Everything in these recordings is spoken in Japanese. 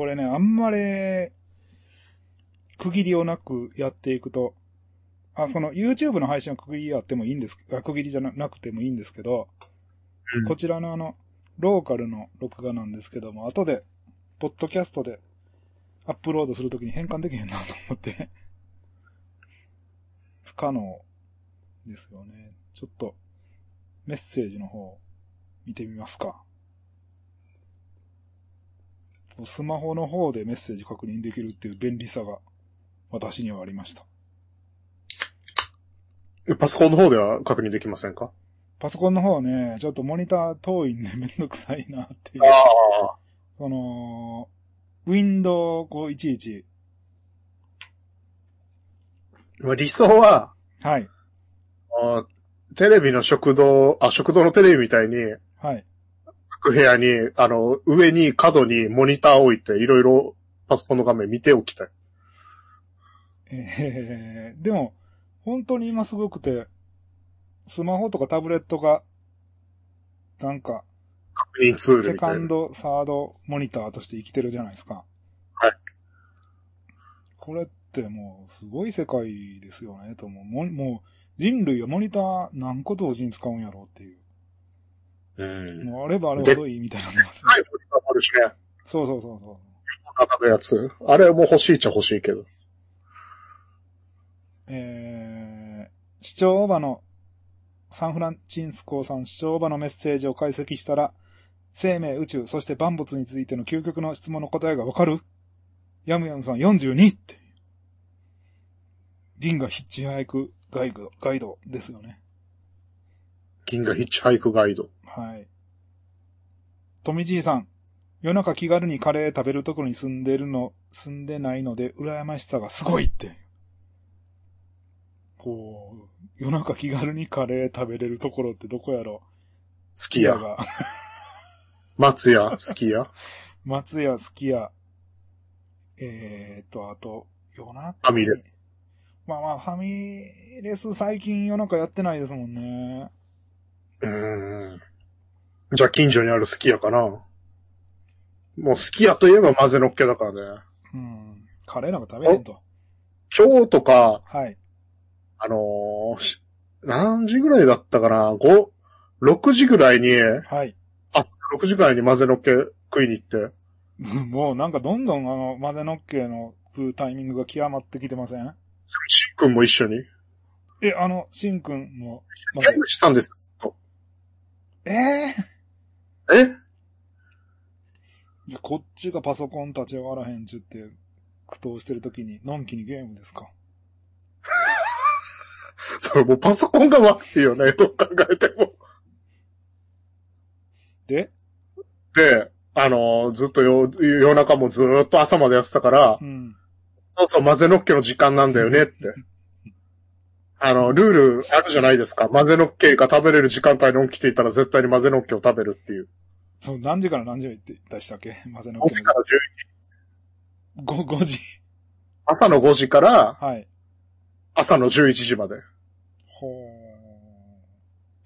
これね、あんまり、区切りをなくやっていくと、あ、その YouTube の配信は区切りあってもいいんです、あ区切りじゃなくてもいいんですけど、うんこちらのあの、ローカルの録画なんですけども、後で、ポッドキャストでアップロードするときに変換できへんなと思って、不可能ですよね。ちょっと、メッセージの方、見てみますか。スマホの方でメッセージ確認できるっていう便利さが、私にはありました。パソコンの方では確認できませんか？パソコンの方はね、ちょっとモニター遠いんでめんどくさいなっていう。あ。その、Windows 511。まあ理想は、はい。あテレビの食堂、あ、食堂のテレビみたいに、はい。各部屋に、あの、上に角にモニターを置いて、いろいろパソコンの画面見ておきたい。えー、でも、本当に今すごくて、スマホとかタブレットが、なんか、確認ツールセみたいな。カンド、サードモニターとして生きてるじゃないですか。はい。これってもう、すごい世界ですよね、と思う。ももう、人類はモニター何個同時に使うんやろうっていう。うん。あればあれほどいいみたいなますねはい、あるしね。そうそうそうそう。並ぶやつ。あれも欲しいっちゃ欲しいけど。えー、視聴場の、サンフランチンスコーさん視聴場のメッセージを解析したら、生命、宇宙、そして万物についての究極の質問の答えがわかるヤムヤムさん42って。銀河ヒッチハイクガイド、ガイドですよね。銀河ヒッチハイクガイド。はい。富じいさん、夜中気軽にカレー食べるところに住んでるの、住んでないので、羨ましさがすごいって。こう、夜中気軽にカレー食べれるところってどこやろ？好きや。が。松屋、好きや。松屋、すき家。えーと、あと、夜中。ファミレス。まあまあ、ファミレス最近夜中やってないですもんね。うーん。じゃあ近所にある好きやかな。もう好きやといえば混ぜのっけだからね。うん。カレーなんか食べへんと。今日とか、はい。あのーし何時ぐらいだったかな ?5、6時ぐらいに、はい。6時ぐらいに混ぜのっけ食いに行って、もうなんかどんどんあの、混ぜのっけの食うタイミングが極まってきてません？しんくんも一緒に。え、あの、しんくんも、混ぜゲームしたんですよずっと。えええ？いやこっちがパソコン立ち上がらへんちゅって、苦闘してる時に、のんきにゲームですか？それもうパソコンが悪いよね、どう考えても。で、で、あのーずっとよ夜中もずーっと朝までやってたからう、ん。そうそう、混ぜのっけの時間なんだよねって。あの、ルールあるじゃないですか。混ぜのっけが食べれる時間帯に起きていたら絶対に混ぜのっけを食べるっていう。そう、何時から何時まで出したっけ？混ぜのっけ起きたら10 5、5時。朝の5時からはい。朝の11時まで。ほ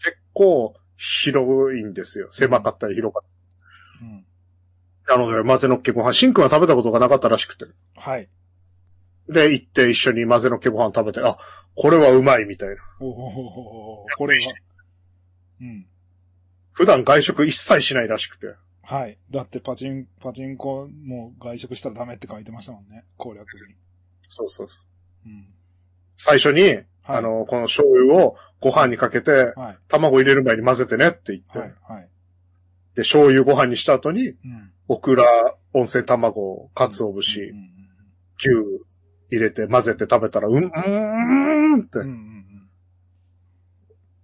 結構広いんですよ。狭かったり広かっー。うん。たり。なので、混ぜのっけご飯、シンくんは食べたことがなかったらしくて。はい。で、行って一緒に混ぜのっけご飯食べて、あ、これはうまいみたいな。おおこれは。うん。普段外食一切しないらしくて。はい。だってパチン、パチンコも外食したらダメって書いてましたもんね。攻略に。そうそう。うん。最初に、はいあ、の、この醤油をご飯にかけて、はい。卵入れる前に混ぜてねって言って、はい。はい。で、醤油ご飯にした後に、うん。オクラ、温泉卵、鰹節、うんうん牛入れて混ぜて食べたら、うん、うーんって、うん。うん。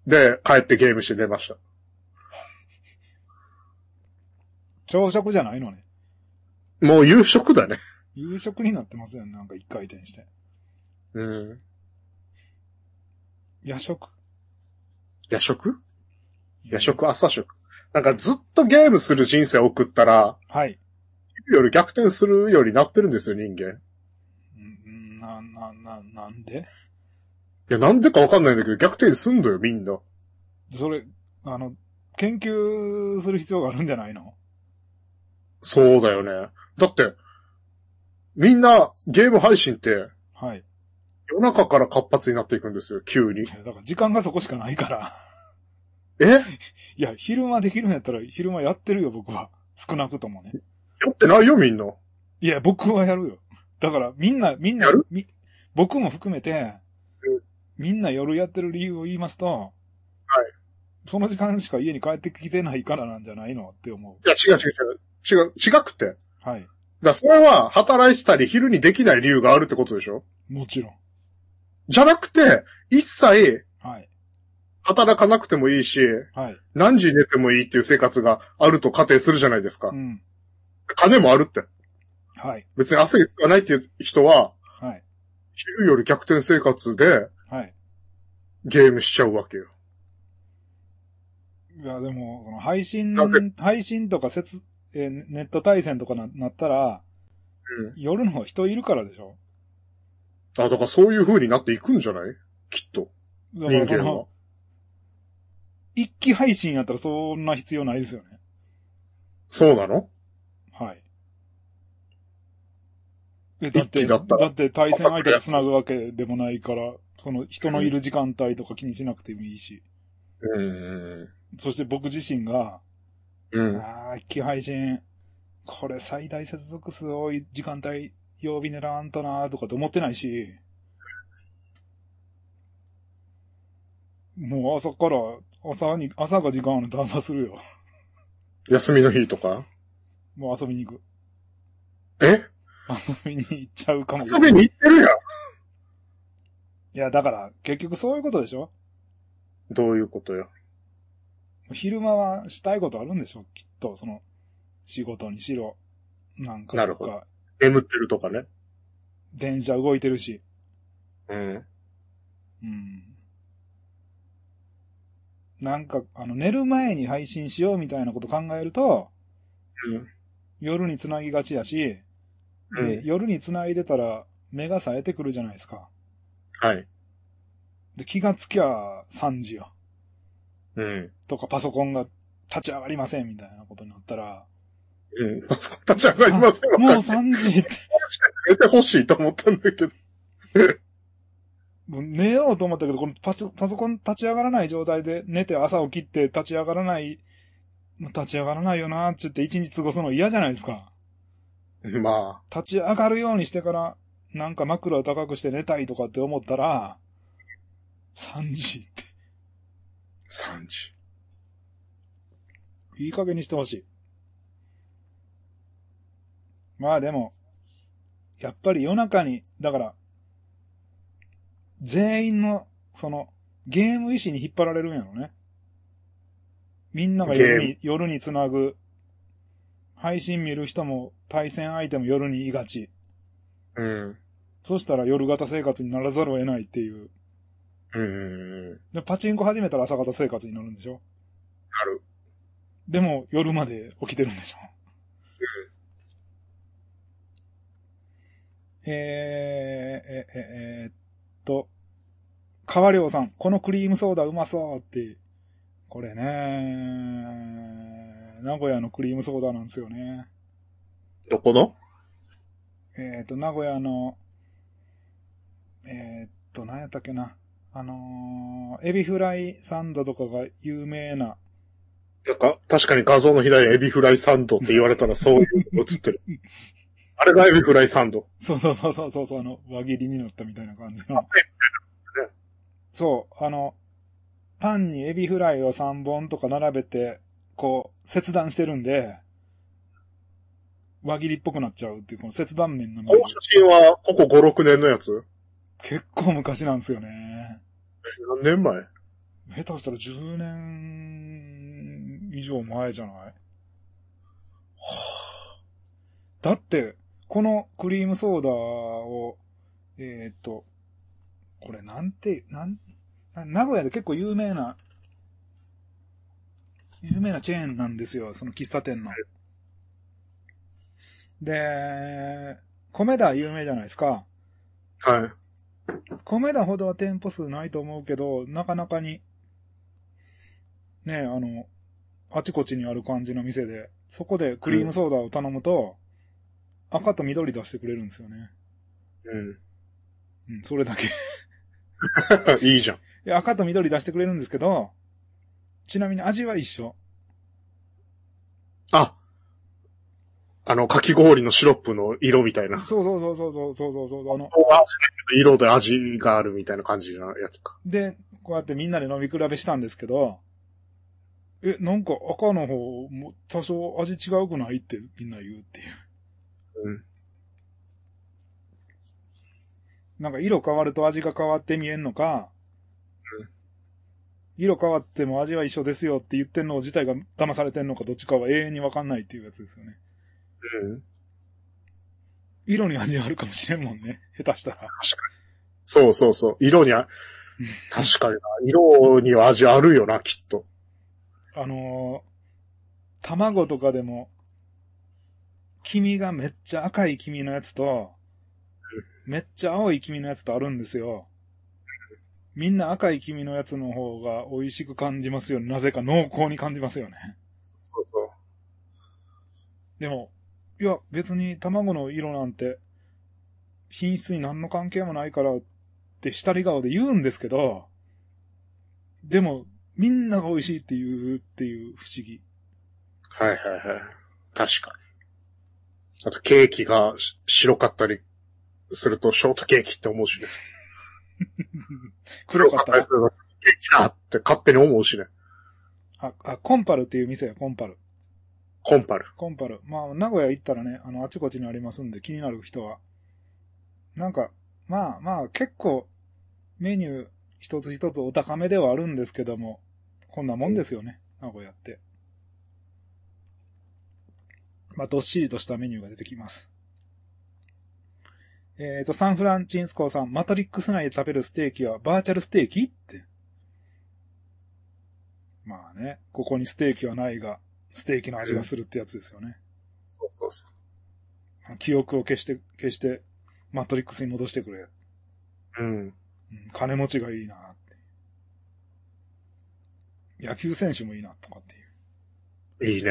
で、帰ってゲームして寝ました。朝食じゃないのね。もう夕食だね。夕食になってますよね。なんか一回転して。うん。夜食？夜食？夜食朝食なんかずっとゲームする人生を送ったら、はい。より逆転するようになってるんですよ、人間。うん、な、な、な、なんで？いや、なんでかわかんないんだけど、逆転すんのよ、みんな。それ、あの、研究する必要があるんじゃないの？そうだよね。だって、みんなゲーム配信ってはい。夜中から活発になっていくんですよ、急にだから時間がそこしかないから。え？いや、昼間できるんやったら昼間やってるよ、僕は。少なくともね。やってないよ、みんな。いや、僕はやるよ。だから、みんな、みんなやる、み僕も含めてうん、みんな夜やってる理由を言いますと、はいその時間しか家に帰ってきてないからなんじゃないのって思いや、違う違う違う。違う、違くて。はい。らそれは、働いてたり昼にできない理由があるってことでしょ？もちろん。じゃなくて、一切、はい。働かなくてもいいし、はい。何時に寝てもいいっていう生活があると仮定するじゃないですかう。ん。金もあるって。はい。別に汗がないっていう人は、はい。昼より逆転生活ではい。ゲームしちゃうわけよ。いや、でも、その配信配信とか接、えーネット対戦とかななったら、うん。夜の方人いるからでしょ？あ、だからそういう風になっていくんじゃない？きっと。人間はの、。一気配信やったらそんな必要ないですよね。そうなのはい。え、だって、だって対戦相手と繋ぐわけでもないから、その人のいる時間帯とか気にしなくてもいいし。うん。そして僕自身が、うん。ああ、一気配信、これ最大接続数多い時間帯、曜日狙わんとなとかって思ってないし、もう朝から、朝に、朝が時間あると朝するよ。休みの日とか？もう遊びに行く。え遊びに行っちゃうかもしれ遊ない。びに行ってるやん。いや、だから、結局そういうことでしょ？どういうことよ？昼間はしたいことあるんでしょ？きっと、その、仕事にしろ。なんか、なるほど。眠ってるとかね。電車動いてるし。うん。うん。なんか、あの、寝る前に配信しようみたいなこと考えると、うん。夜に繋ぎがちやし、で、うん夜に繋いでたら目が冴えてくるじゃないですか。はい。で、気がつきゃ3時よ。うん。とかパソコンが立ち上がりませんみたいなことになったら、うん。パソコン立ち上がりませんわ。もうかる3時って、寝てほしいと思ったんだけど。もう寝ようと思ったけど、このパソコン立ち上がらない状態で寝て朝起きて立ち上がらない、立ち上がらないよなって言って一日過ごすの嫌じゃないですか。ま立ち上がるようにしてから、なんか枕を高くして寝たいとかって思ったら、3時って、あ、3時。いい加減にしてほしい。まあでも、やっぱり夜中に、だから、全員の、その、ゲーム意志に引っ張られるんやろね。みんなが夜に、夜につなぐ、配信見る人も対戦相手も夜にいがち。うん。そしたら夜型生活にならざるを得ないっていう。うん。なで、パチンコ始めたら朝型生活になるんでしょ？る。でも夜まで起きてるんでしょ？えー、え、え、えーっと、川良さん、このクリームソーダうまそうって、これね、名古屋のクリームソーダなんですよね。どこの？えーっと、名古屋の、えーっと、何やったっけな。あのーエビフライサンドとかが有名な、なんか、確かに画像の左エビフライサンドって言われたらそういうの映ってる。あれがエビフライサンド。そうそうそうそうそうそう、あの、輪切りになったみたいな感じの。そう、あの、パンにエビフライを3本とか並べて、こう、切断してるんで、輪切りっぽくなっちゃうっていう、この切断面のこの写真は、ここ5、6年のやつ？結構昔なんですよね。何年前？下手したら10年以上前じゃない？はあ。だって、このクリームソーダを、えーっと、これなんて、なん、な名古屋で結構有名な、有名なチェーンなんですよ、その喫茶店の。で、米田有名じゃないですか。はい。米田ほどは店舗数ないと思うけど、なかなかに、ねあの、あちこちにある感じの店で、そこでクリームソーダを頼むと、赤と緑出してくれるんですよね。うん。うん、それだけ。いいじゃん。いや赤と緑出してくれるんですけど、ちなみに味は一緒。あ、あの、かき氷のシロップの色みたいな。そうそうそうそうそうそうそうあの、色で味があるみたいな感じのやつか。で、こうやってみんなで飲み比べしたんですけど、え、なんか赤の方、も多少味違うくないってみんな言うっていう。うん。なんか色変わると味が変わって見えんのか、色変わっても味は一緒ですよって言ってんの自体が騙されてんのかどっちかは永遠にわかんないっていうやつですよね。うん。色に味あるかもしれんもんね。下手したら。そうそうそう。色にあ、確かにな。色には味あるよな、きっと。あのー卵とかでも、黄身がめっちゃ赤い黄身のやつと、めっちゃ青い黄身のやつとあるんですよ。みんな赤い黄身のやつの方が美味しく感じますよね。なぜか濃厚に感じますよね。そうそでも、いや、別に卵の色なんて、品質に何の関係もないからって下り顔で言うんですけど、でも、みんなが美味しいっていうっていう不思議。う。はいはいはい。確かに。あと、ケーキがし白かったりすると、ショートケーキって思うしね。黒かったらりす。ると、ケーキだって勝手に思うしね。あ、あ、コンパルっていう店や、コンパル。コンパル。コンパル。まあ、名古屋行ったらね、あの、あちこちにありますんで、気になる人は。なんか、まあまあ、結構、メニュー一つ一つお高めではあるんですけども、こんなもんですよね、名古屋って。まあ、どっしりとしたメニューが出てきます。えっ、と、サンフランチンスコーさん、マトリックス内で食べるステーキはバーチャルステーキって。まあね、ここにステーキはないが、ステーキの味がするってやつですよね。そうそうそう。記憶を消して、消して、マトリックスに戻してくれ。うん。うん、金持ちがいいなって。野球選手もいいな、とかっていう。いいね。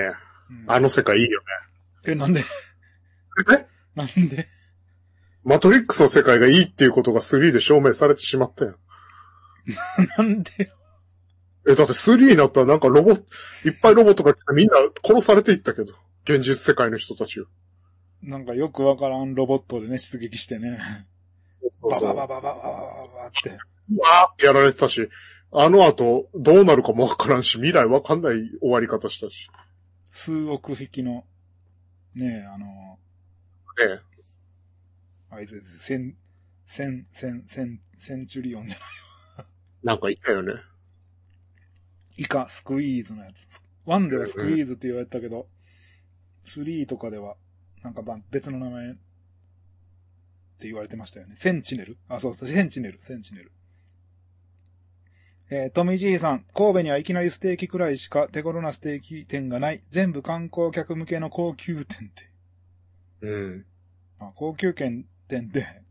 うんあの世界いいよね。え、なんで？え？なんで？マトリックスの世界がいいっていうことが3で証明されてしまったよ。なんでえ、だって3になったらなんかロボ、いっぱいロボットが来てみんな殺されていったけど。現実世界の人たちを。なんかよくわからんロボットでね、出撃してね。そうそう。バババババババババって。わーってやられてたし、あの後どうなるかもわからんし、未来わかんない終わり方したし。数億匹の、ねえ、あの、ねあいつです。セン、セン、セン、セン、センチュリオンじゃない。なんかいたよね。イカ、スクイーズのやつ。1ではスクイーズって言われたけど、3とかでは、なんかば別の名前って言われてましたよね。センチネル？あ、そうそう、センチネル、センチネル。えー、トミジーさん、神戸にはいきなりステーキくらいしか手頃なステーキ店がない。全部観光客向けの高級店って。うん。あ高級店店って、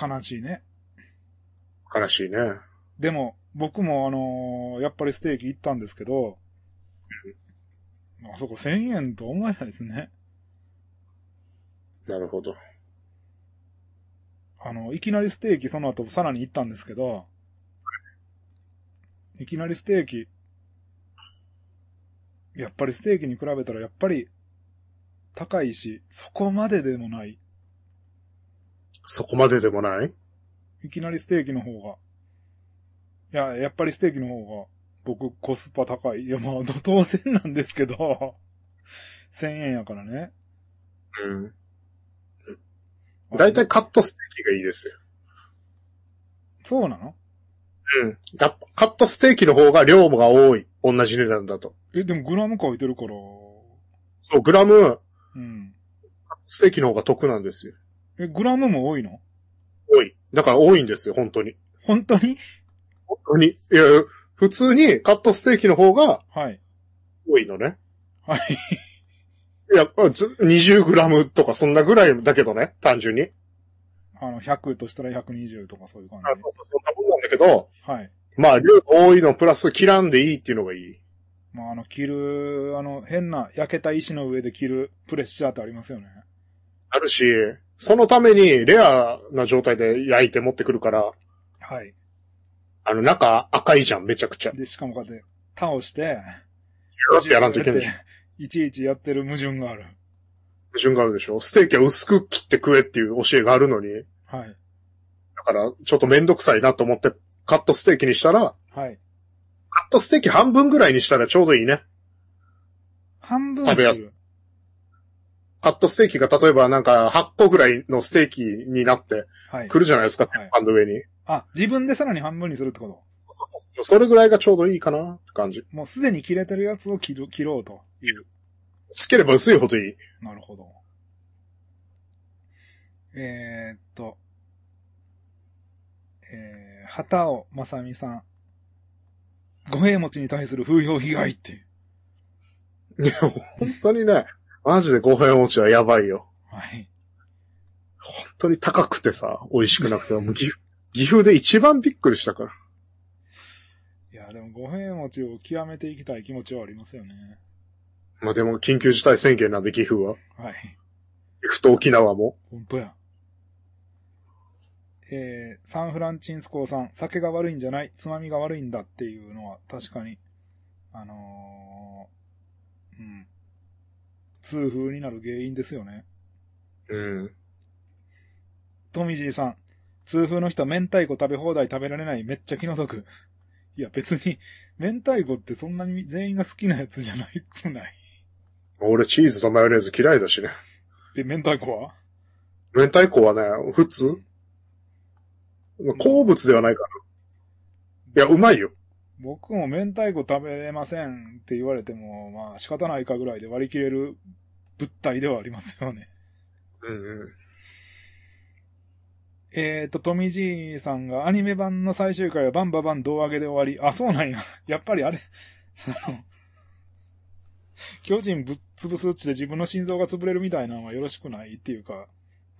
悲しいね。悲しいね。でも、僕もあのーやっぱりステーキ行ったんですけど、あそこ1000円と思えないですね。なるほど。あの、いきなりステーキその後さらに行ったんですけど、いきなりステーキ、やっぱりステーキに比べたらやっぱり高いし、そこまででもない。そこまででもない？いきなりステーキの方が。いや、やっぱりステーキの方が僕コスパ高い。いや、まあ、当然なんですけど、1000円やからね。うん。だいたいカットステーキがいいですよ。そうなの？うん。やっぱカットステーキの方が量が多い。同じ値段だと。え、でもグラム書いてるから、そう、グラム、うん。ステーキの方が得なんですよ。え、グラムも多いの？多い。だから多いんですよ、本当に。本当に？本当に。いや、普通にカットステーキの方がはい。多いのね。はい。いや、ず20グラムとかそんなぐらいだけどね、単純に。あの、100としたら120とかそういう感じあ。そうそうそんなもんなんだけど、はい。まあ、量多いのプラス切らんでいいっていうのがいい。まあ、あの、着る、あの、変な焼けた石の上で着るプレッシャーってありますよね。あるし、そのためにレアな状態で焼いて持ってくるから、はい。あの中赤いじゃん、めちゃくちゃ。で、しかもこうやって倒して、ってやらんといけない。いちいちやってる矛盾がある。矛盾があるでしょ。ステーキは薄く切って食えっていう教えがあるのに、はい。だからちょっとめんどくさいなと思ってカットステーキにしたら、はい。カットステーキ半分ぐらいにしたらちょうどいいね。半分食べやすい。カットステーキが例えばなんか8個ぐらいのステーキになってはい。くるじゃないですか、はい鉄板の上に。あ、自分でさらに半分にするってこと？それぐらいがちょうどいいかなって感じ。もうすでに切れてるやつを切る、切ろうという。つければ薄いほどいい。なるほど。えー、っと、えー、畑尾正美さん。五平餅に対する風評被害って。いや、本当にね、マジで五平餅はやばいよ。はい。本当に高くてさ、美味しくなくて、もう岐阜、岐阜で一番びっくりしたから。いや、でも五平餅を極めていきたい気持ちはありますよね。まあでも緊急事態宣言なんで岐阜は。はい。岐阜と沖縄も。本当や。えー、サンフランチンスコーさん、酒が悪いんじゃない、つまみが悪いんだっていうのは確かに、あのー、うん。痛風になる原因ですよね。うん。トミジーさん、痛風の人は明太子食べ放題食べられないめっちゃ気の毒。いや別に、明太子ってそんなに全員が好きなやつじゃないくない？俺チーズとマヨネーズ嫌いだしね。え、明太子は？明太子はね、普通？まあ好物ではないかな。いや、うまいよ。僕も明太子食べれませんって言われても、まあ仕方ないかぐらいで割り切れる物体ではありますよね。うんうん。えーと、トミジーさんがアニメ版の最終回はバンババン胴上げで終わり。あ、そうなんや。やっぱりあれ、その、巨人ぶっ潰すっちで自分の心臓が潰れるみたいなのはよろしくないっていうか、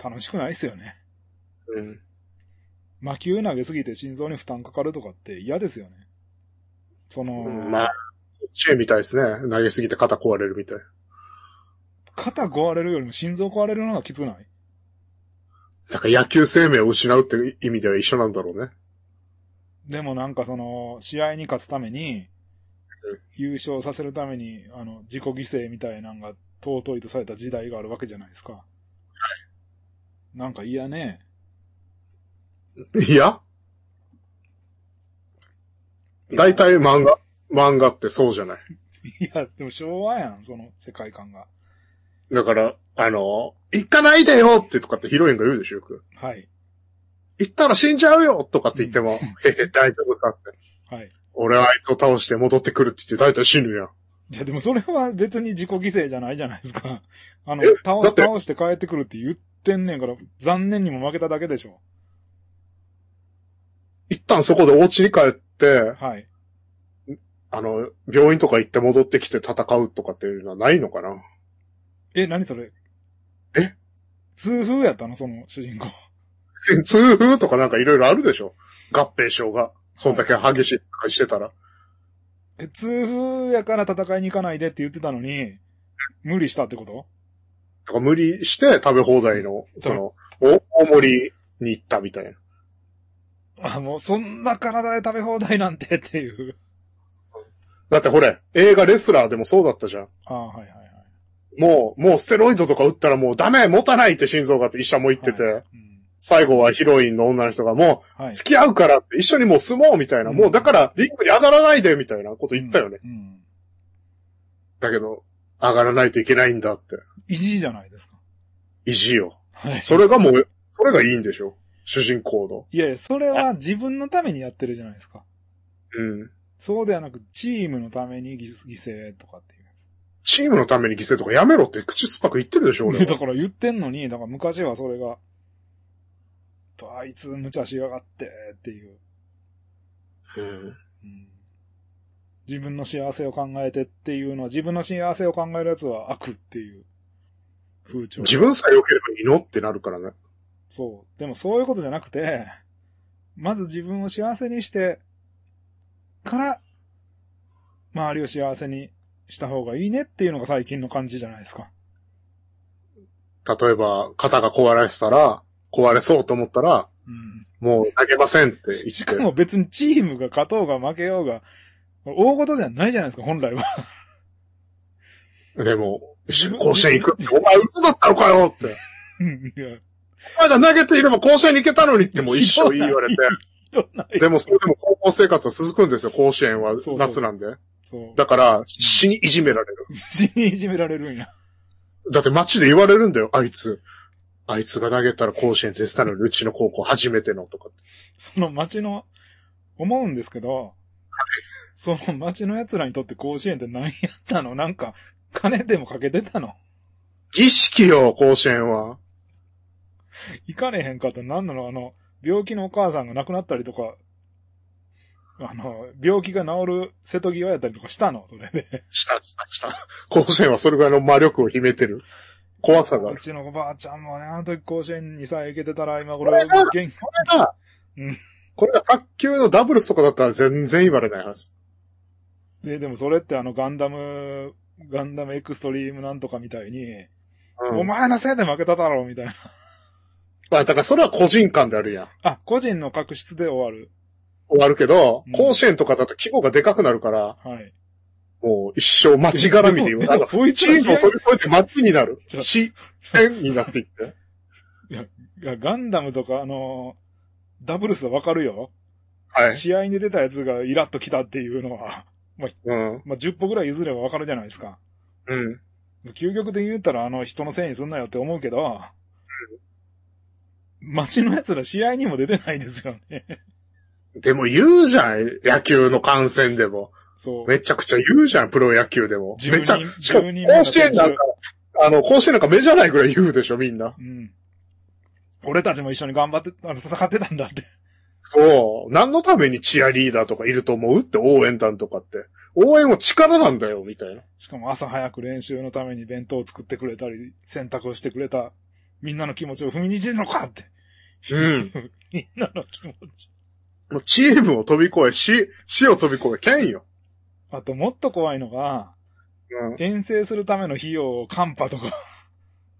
楽しくないっすよね。うん。魔球投げすぎて心臓に負担かかるとかって嫌ですよね。その、まあ、チェーンみたいですね。投げすぎて肩壊れるみたい。肩壊れるよりも心臓壊れるのがきつない？だから野球生命を失うって意味では一緒なんだろうね。でもなんかその、試合に勝つために、優勝させるために、あの、自己犠牲みたいなのが尊いとされた時代があるわけじゃないですか。はい。なんか嫌ね。いや大体漫画、漫画ってそうじゃない。いや、でも昭和やん、その世界観が。だから、あの、行かないでよってとかってヒロインが言うでしょ、よく。はい。行ったら死んじゃうよとかって言っても、へへ、大丈夫かって。はい。俺はあいつを倒して戻ってくるって言って大体死ぬやん。じゃ、でもそれは別に自己犠牲じゃないじゃないですか。あのえ、倒倒して帰ってくるって言ってんねんから、残念にも負けただけでしょ。一旦そこでお家に帰って、はい。あの、病院とか行って戻ってきて戦うとかっていうのはないのかな？え、何それ？え？痛風やったの？その主人公。痛風とかなんかいろいろあるでしょ？合併症が。そんだけ激しいしてたら。え、痛風やから戦いに行かないでって言ってたのに、無理したってこと？だから無理して食べ放題の、その、大大盛りに行ったみたいな。あ、もうそんな体で食べ放題なんてっていう。だってほれ、映画レスラーでもそうだったじゃん。あはいはいはい。もう、もうステロイドとか打ったらもうダメ持たないって心臓がって医者も言ってて、はいうん最後はヒロインの女の人がもうはい。付き合うからって一緒にもう住もうみたいな、うんもうだからリングに上がらないでみたいなこと言ったよね。うん。うん。だけど、上がらないといけないんだって。意地じゃないですか。意地よ。はい。それがもう、それがいいんでしょ主人公の。いやいや、それは自分のためにやってるじゃないですか。うん。そうではなく、チームのために犠犠牲とかっていうやチームのために犠牲とかやめろって口酸っぱく言ってるでしょ俺つ。だは。から言ってんのに、だから昔はそれが、あいつ無茶しやがってっていう。うん。うん自分の幸せを考えてっていうのは、自分の幸せを考えるやつは悪っていう風潮。自分さえ良ければいいのってなるからね。そう。でもそういうことじゃなくて、まず自分を幸せにして、から、周りを幸せにした方がいいねっていうのが最近の感じじゃないですか。例えば、肩が壊れてたら、壊れそうと思ったら、うん。もう投げませんって言って。しかも別にチームが勝とうが負けようが、大事じゃないじゃないですか、本来は。でも、甲子園行くって、お前嘘だったのかよって。うんいや、お前が投げていれば甲子園に行けたのにってもう一生言われて。でもそれでも高校生活は続くんですよ、甲子園は夏なんで。そう。だから、死にいじめられる。死にいじめられるんや。だって街で言われるんだよ、あいつ。あいつが投げたら甲子園出てたのに、うちの高校初めてのとか。その町の、思うんですけど、その町の奴らにとって甲子園って何やったの？なんか、金でもかけてたの？儀式よ、甲子園は。行かれへんかったら何なの？あの、病気のお母さんが亡くなったりとか、あの、病気が治る瀬戸際やったりとかしたの？それで。した、した、した。甲子園はそれぐらいの魔力を秘めてる。怖さがある。うちのおばあちゃんもね、あの時甲子園にさえ行けてたら、今頃これが元気。これが、うんこれが卓球のダブルスとかだったら全然言われないはず。で、でもそれってあのガンダム、ガンダムエクストリームなんとかみたいに、うん。お前のせいで負けただろうみたいな。まあ、だからそれは個人間であるやん。あ、個人の確執で終わる。終わるけど、うん甲子園とかだと規模がでかくなるから、はい。もう一生街絡みで言う。でもなんかそいつチームを飛び越えて街になる。ちょ市、園になっていって。いや、ガンダムとかあの、ダブルスはわかるよ。はい。試合に出たやつがイラッと来たっていうのは、うん。まあ、10歩ぐらい譲ればわかるじゃないですか。うん。究極で言ったらあの人のせいにすんなよって思うけど、街の奴ら試合にも出てないですよね。でも言うじゃん、野球の観戦でも。そう。めちゃくちゃ言うじゃん、プロ野球でも。10めちゃ、人しかも10人目の甲子園なんか、あの、甲子園なんか目じゃないぐらい言うでしょ、みんな。うん。俺たちも一緒に頑張って、あの戦ってたんだって。そう。何のためにチアリーダーとかいると思うって応援団とかって。応援は力なんだよ、みたいな。しかも朝早く練習のために弁当を作ってくれたり、洗濯をしてくれた、みんなの気持ちを踏みにじるのかって。うん。みんなの気持ち。もうチームを飛び越え、死、死を飛び越え、剣よ。あともっと怖いのが、うん。遠征するための費用をカンパとか、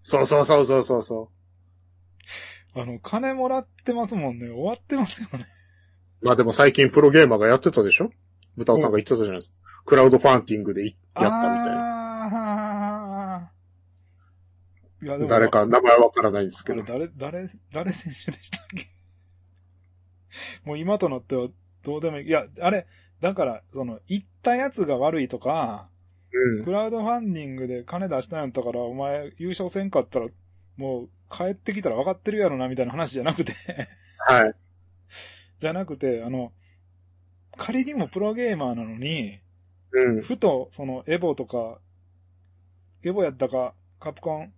そうそうそうそうそうそあの、金もらってますもんね。終わってますよね。う。まあでも最近プロゲーマーがやってたでしょ？豚尾さんが言ってたじゃないですか。クラウドファンディングでいやったみたいな。あーいや、でも、誰か名前わからないんですけど。誰、誰、誰選手でしたっけ？もう今となってはどうでもいい。いや、あれ、だから、その、行ったやつが悪いとか、うん。クラウドファンディングで金出したんやったから、お前優勝せんかったら、もう帰ってきたら分かってるやろな、みたいな話じゃなくて、はい。じゃなくて、あの、仮にもプロゲーマーなのに、うん。ふと、その、エボとか、エボやったか、カプコン、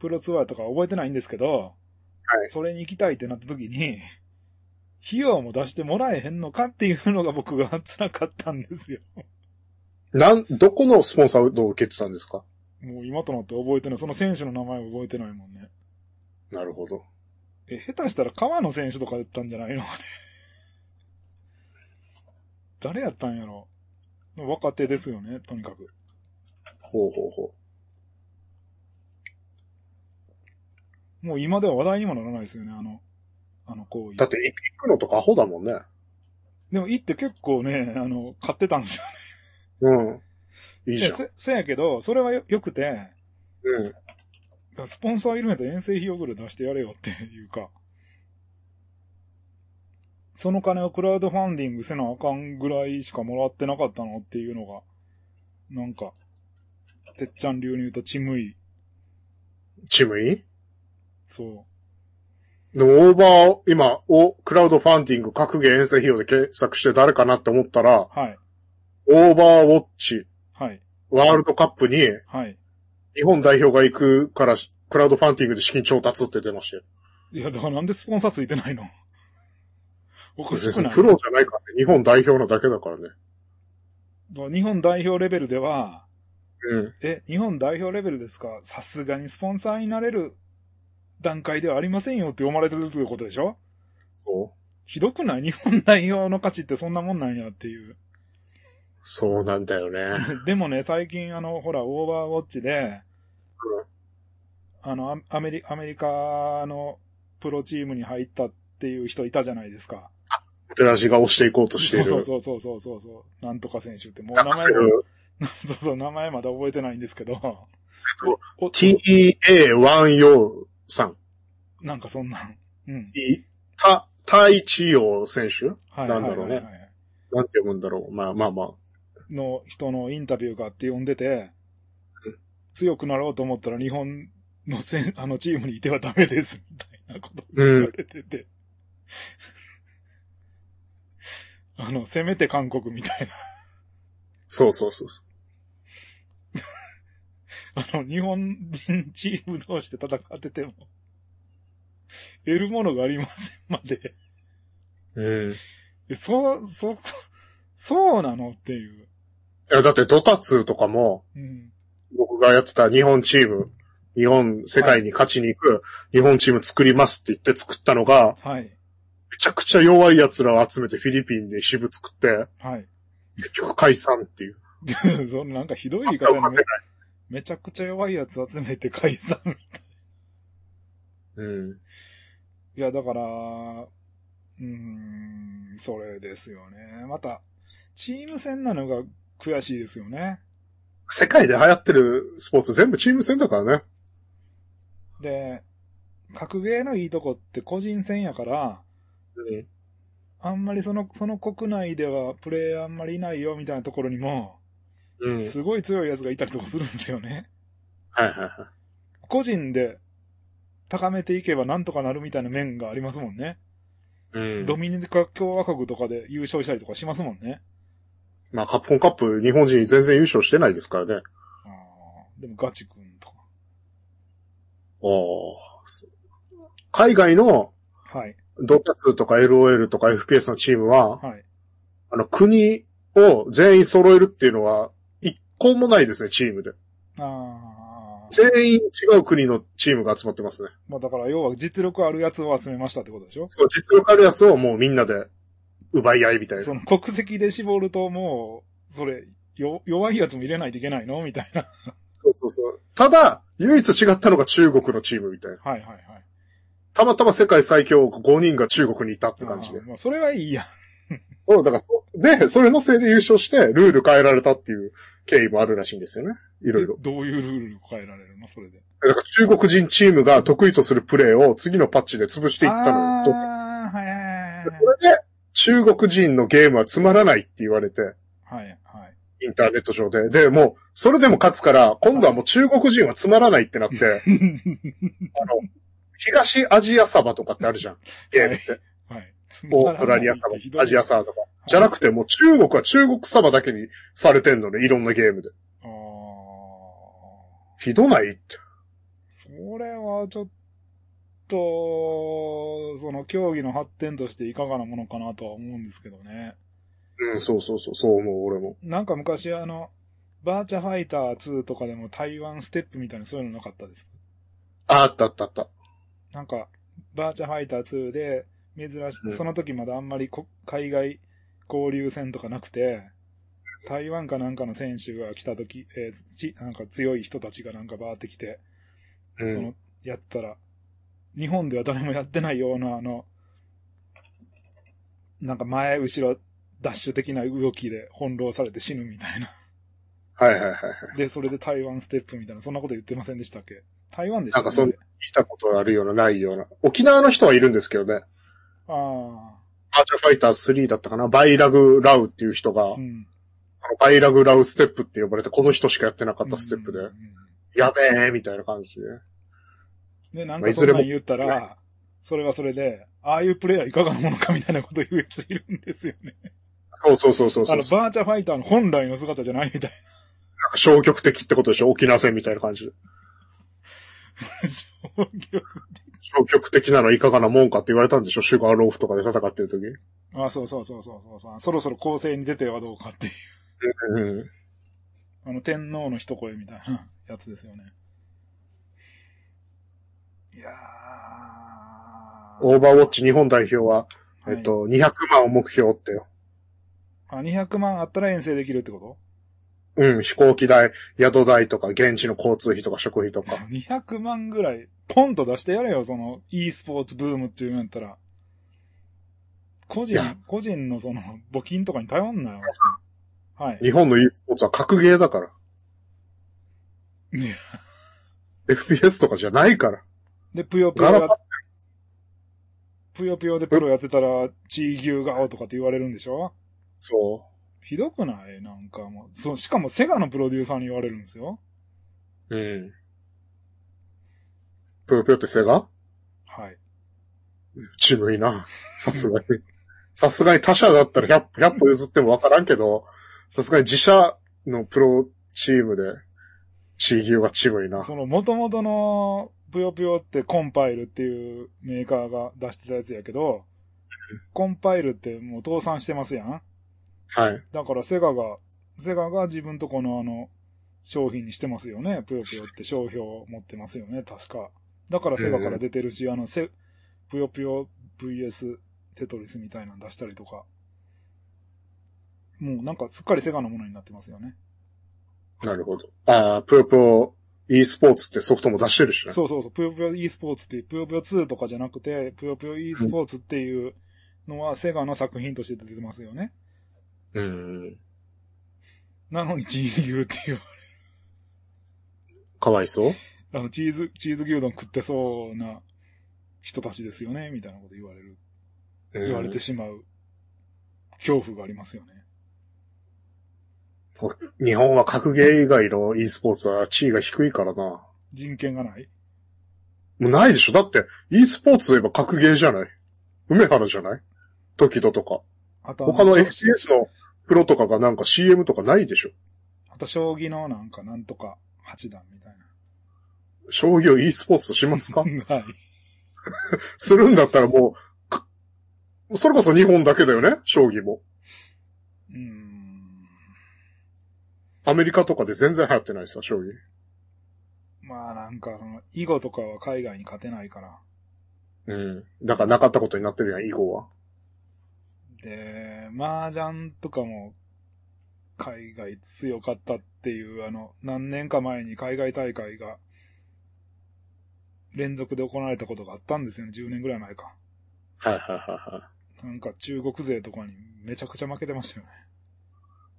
プロツアーとか覚えてないんですけど、はいそれに行きたいってなった時に、費用も出してもらえへんのかっていうのが僕が辛かったんですよ。なん、どこのスポンサーを受けてたんですか？もう今となって覚えてない。その選手の名前を覚えてないもんね。なるほど。え、下手したら川野選手とかやったんじゃないの？あれ。誰やったんやろ？若手ですよね、とにかく。ほうほうほもう今では話題にもならないですよね、あの、あの行為う。だって行くのとかアホだもんね。でも行って結構ね、あの、買ってたんですよ。うん。いいじゃん。でせ、せやけど、それはよ、よくて、うん。スポンサーいるんやったら遠征費用ぐらい出してやれよっていうか、その金をクラウドファンディングせなあかんぐらいしかもらってなかったのっていうのが、なんか、てっちゃん流に言うとチムイ。チームいいそでもオーバー、今、お、クラウドファンディング格言遠征費用で検索して誰かなって思ったら、う。はい。オーバーウォッチ、はい。ワールドカップにはい。日本代表が行くから、クラウドファンディングで資金調達って出ましたよ。いや、だからなんでスポンサーついてないの？おかしくない？プロじゃないからね。日本代表のだけだからね。日本代表レベルでは、うん。え、日本代表レベルですか？さすがにスポンサーになれる段階ではありませんよって読まれてるということでしょ？そひどくない？日本代表の価値ってそんなもんなんやっていう。う。そうなんだよね。でもね、最近あの、ほら、オーバーウォッチで、あの、アアメリアメリカのプロチームに入ったっていう人いたじゃないですか。テラジが押していこうとしている。そうそうそうそうそうそう。なんとか選手って、もう名前アクセルも、そうそう、名前まだ覚えてないんですけど。お TA1 さん。なんかそんなん。うん。いた、タイチヨ選手？はいなんだろうねはいはいはいなんて読むんだろう。まあまあまあ。の人のインタビューがあって読んでて、強くなろうと思ったら日本のせんあのチームにいてはダメです、みたいなこと言われてて。あの、せめて韓国みたいな。そうそうそう。あの、日本人チーム同士で戦ってても、得るものがありませんまで。うん。いえそう、そ、そうなのっていう。や、だってドタツーとかも、うん。僕がやってた日本チーム、日本、世界に勝ちに行く日本チーム作りますって言って作ったのが、はい。めちゃくちゃ弱い奴らを集めてフィリピンで支部作って、はい。結局解散っていう。そのなんかひどい言い方のめめちゃくちゃ弱いやつ集めて解散。うん。いや、だから、うーん、それですよね。また、チーム戦なのが悔しいですよね。世界で流行ってるスポーツ全部チーム戦だからね。で、格ゲーのいいとこって個人戦やから、うん。あんまりその、その国内ではプレイあんまりいないよみたいなところにも、すごい強いやつがいたりとかするんですよね。はいは個人で高めていけばなんとかなるみたいな面がありますもんね。い。うん。ドミニカ共和国とかで優勝したりとかしますもんね。まあ、カップコンカップ日本人全然優勝してないですからね。あーでもガチ君とか。お海外のはい。ドタツとか LOL とか FPS のチームは、はい。あの、国を全員揃えるっていうのは、一個もないですね、チームで。ああ。全員違う国のチームが集まってますね。まあだから要は実力あるやつを集めましたってことでしょ？そう、実力あるやつをもうみんなで奪い合いみたいな。その国籍で絞るともう、それ、よ、弱いやつも入れないといけないの？みたいな。そうそうそう。ただ、唯一違ったのが中国のチームみたいな。はいはいはい。たまたま世界最強5人が中国にいたって感じで。まあそれはいいや。そう、だからそ、で、それのせいで優勝して、ルール変えられたっていう経緯もあるらしいんですよね。いろいろ。どういうルール変えられるの？それで。だから中国人チームが得意とするプレーを次のパッチで潰していったのよ。ああ、はいはいはいでそれで、中国人のゲームはつまらないって言われて、はい。はいはい。インターネット上で。で、もう、それでも勝つから、今度はもう中国人はつまらないってなって、あの、東アジアサバとかってあるじゃん。ゲームって。はい。オーストラリアサバ、アジアササバとか。じゃなくて、もう中国は中国サバだけにされてんのね、いろんなゲームで。バ。あひどないって。あ。それはちょっと、その競技の発展としていかがなものかなとは思うんですけどね。うん、そうそうそう、そう思う、俺も。なんか昔あの、バーチャファイター2とかでも台湾ステップみたいなそういうのなかったです。ああったあったあった。なんか、バーチャファイター2で、珍しうんい、その時まだあんまりこ海外交流戦とかなくて、台湾かなんかの選手が来た時、えーち、なんか強い人たちがなんかバーって来て、うんその。、やったら、日本では誰もやってないようなあの、なんか前後ろダッシュ的な動きで翻弄されて死ぬみたいな。はいはいはいはい。で、それで台湾ステップみたいな、そんなこと言ってませんでしたっけ？台湾でしたなんかそん聞いたことあるような、ないような。沖縄の人はいるんですけどね。ああ、アーチャーファイター3だったかなバイラグラウっていう人が、うん。そのバイラグラウステップって呼ばれて、この人しかやってなかったステップで、うんうんやべえみたいな感じで。で、なんかそんなん言ったら、それはそれで、ああいうプレイヤーいかがなものかみたいなこと言うやついるんですよね。そうそうそうそうそうあの、バーチャファイターの本来の姿じゃないみたいなんか消極的ってことでしょ？沖縄戦みたいな感じで。な。衝撃消極的なのいかがなもんかって言われたんでしょ？シュガーローフとかで戦ってる時に。あそうそうそうそうそうそう。そろそろ構成に出てはどうかっていう。うん。あの、天皇の一声みたいなやつですよね。いやー。オーバーウォッチ日本代表は、はいえっと、200万を目標ってよ。あ、200万あったら遠征できるってこうん、飛行機代、宿代とか、現地の交通費とか食費ととか。?200 万ぐらい、ポンと出してやれよ、その、e スポーツブームっていうんやったら。個人個人のその、募金とかに頼んなよ。はい。日本の e スポーツは格ゲーだから。いや FPS とかじゃないから。で、ぷよぷよぷよぷよでプロやってたら、地位牛顔とかって言われるんでしょ？そひどくない？なんかもう。そう、しかもセガのプロデューサーに言われるんですよ。う。うん。ぷよぷよってセガ？はい。渋いな。さすがに。さすがに他社だったら 100, 100歩譲ってもわからんけど、さすがに自社のプロチームで、チーギューが渋いな。その元々のぷよぷよってコンパイルっていうメーカーが出してたやつやけど、コンパイルってもう倒産してますやんはい。だからセガが、セガが自分とこのあの、商品にしてますよね。ぷよぷよって商標を持ってますよね、確か。だからセガから出てるし、あの、セ、ぷよぷよ VS テトリスみたいなの出したりとか。もうなんかすっかりセガのものになってますよね。なるほど。ああ、ぷよぷよ e スポーツってソフトも出してるしね。そうそうそう、ぷよぷよ e スポーツってぷよぷよ2とかじゃなくて、ぷよぷよ e スポーツっていうのはセガの作品として出てますよね。うん。なのにチーズ牛っていう、かわいそう？あの、チーズ、チーズ牛丼食ってそうな人たちですよね、みたいなこと言われる、言われてしまう恐怖がありますよね。日本は格ゲー以外の e スポーツは地位が低いからな。も人権がない？うないでしょ。だって、e スポーツといえば格ゲーじゃない。梅原じゃない？時々とか。あと他のし FPS のプロとかがなんか CM とかないでしょ？あと将棋のなんかなんとか八段みたい将棋を e スポーツとしますか？な。はい。するんだったらもうか、それこそ日本だけだよね？将棋も。うーん。アメリカとかで全然流行ってないさ、将棋。まあなんかその、囲碁とかは海外に勝てないから。うん。だからなかったことになってるやん、囲碁は。で、麻雀とかも海外強かったっていう、あの、何年か前に海外大会が連続で行われたことがあったんですよね。10年ぐらい前か。はいはいはいはい。なんか中国勢とかにめちゃくちゃ負けてましたよね。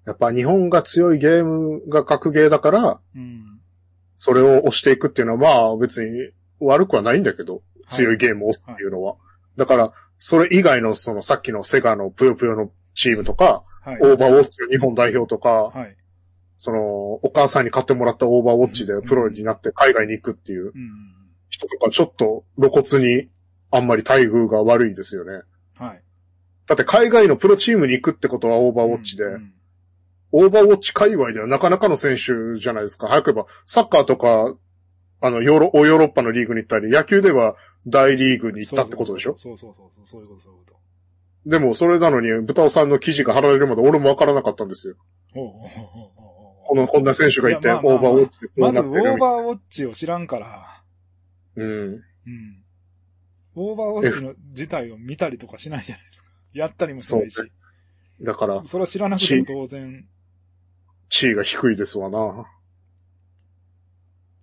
やっぱ日本が強いゲームが格ゲーだから、うん。それを押していくっていうのはまあ別に悪くはないんだけど、強いゲームを押すっていうのは。だから、それ以外のそのさっきのセガのぷよぷよのチームとか、はい。オーバーウォッチの日本代表とか、はい。その、お母さんに買ってもらったオーバーウォッチでプロになって海外に行くっていううん。人とか、ちょっと露骨にあんまり待遇が悪いですよね。はい。だって海外のプロチームに行くってことはオーバーウォッチで、うんオーバーウォッチ界隈ではなかなかの選手じゃないですか。早く言えば、サッカーとか、あの、ヨーロ、ヨーロッパのリーグに行ったり、野球では大リーグに行ったってことでしょ？そうそうそうそう、そういうこと、そういうこと。でも、それなのに、豚尾さんの記事が貼られるまで俺もわからなかったんですよ。この、こんな選手がいて、いやまあまあオーバーウォッチでこまず、オうなってるみたいーバーウォッチを知らんから、うん。うん。オーバーウォッチの自体を見たりとかしないじゃないですか。やったりもしないし。だから、それは知らなくても当然。地位が低いですわな。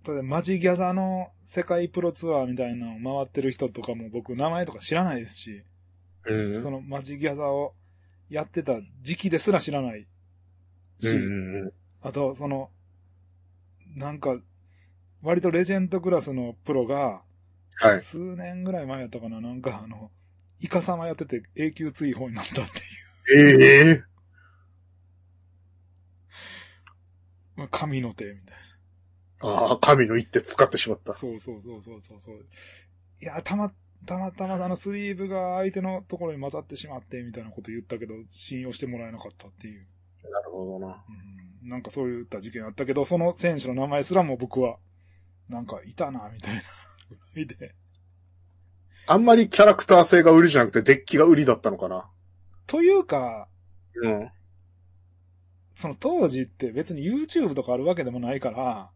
ただ、マジギャザの世界プロツアーみたいなのを回ってる人とかも僕名前とか知らないですし、うん。そのマジギャザをやってた時期ですら知らないし、うん。あと、その、なんか、割とレジェンドクラスのプロが、はい。数年ぐらい前やったかな、なんかあの、イカ様やってて永久追放になったっていう。ええまあ神の手みたいああ、神の一手使ってしまったな。。そうそうそうそうそうそう。いや、たま、たまたまあのスリーブが相手のところに混ざってしまって、みたいなこと言ったけど、信用してもらえなかったっていう。なるほどな。うん、なんかそういった事件あったけど、その選手の名前すらも僕は、なんかいたな、みたいな。あんまりキャラクター性が売りじゃなくて、デッキが売りだったのかな。というか、うん。その当時って別に YouTube とかあるわけでもないから、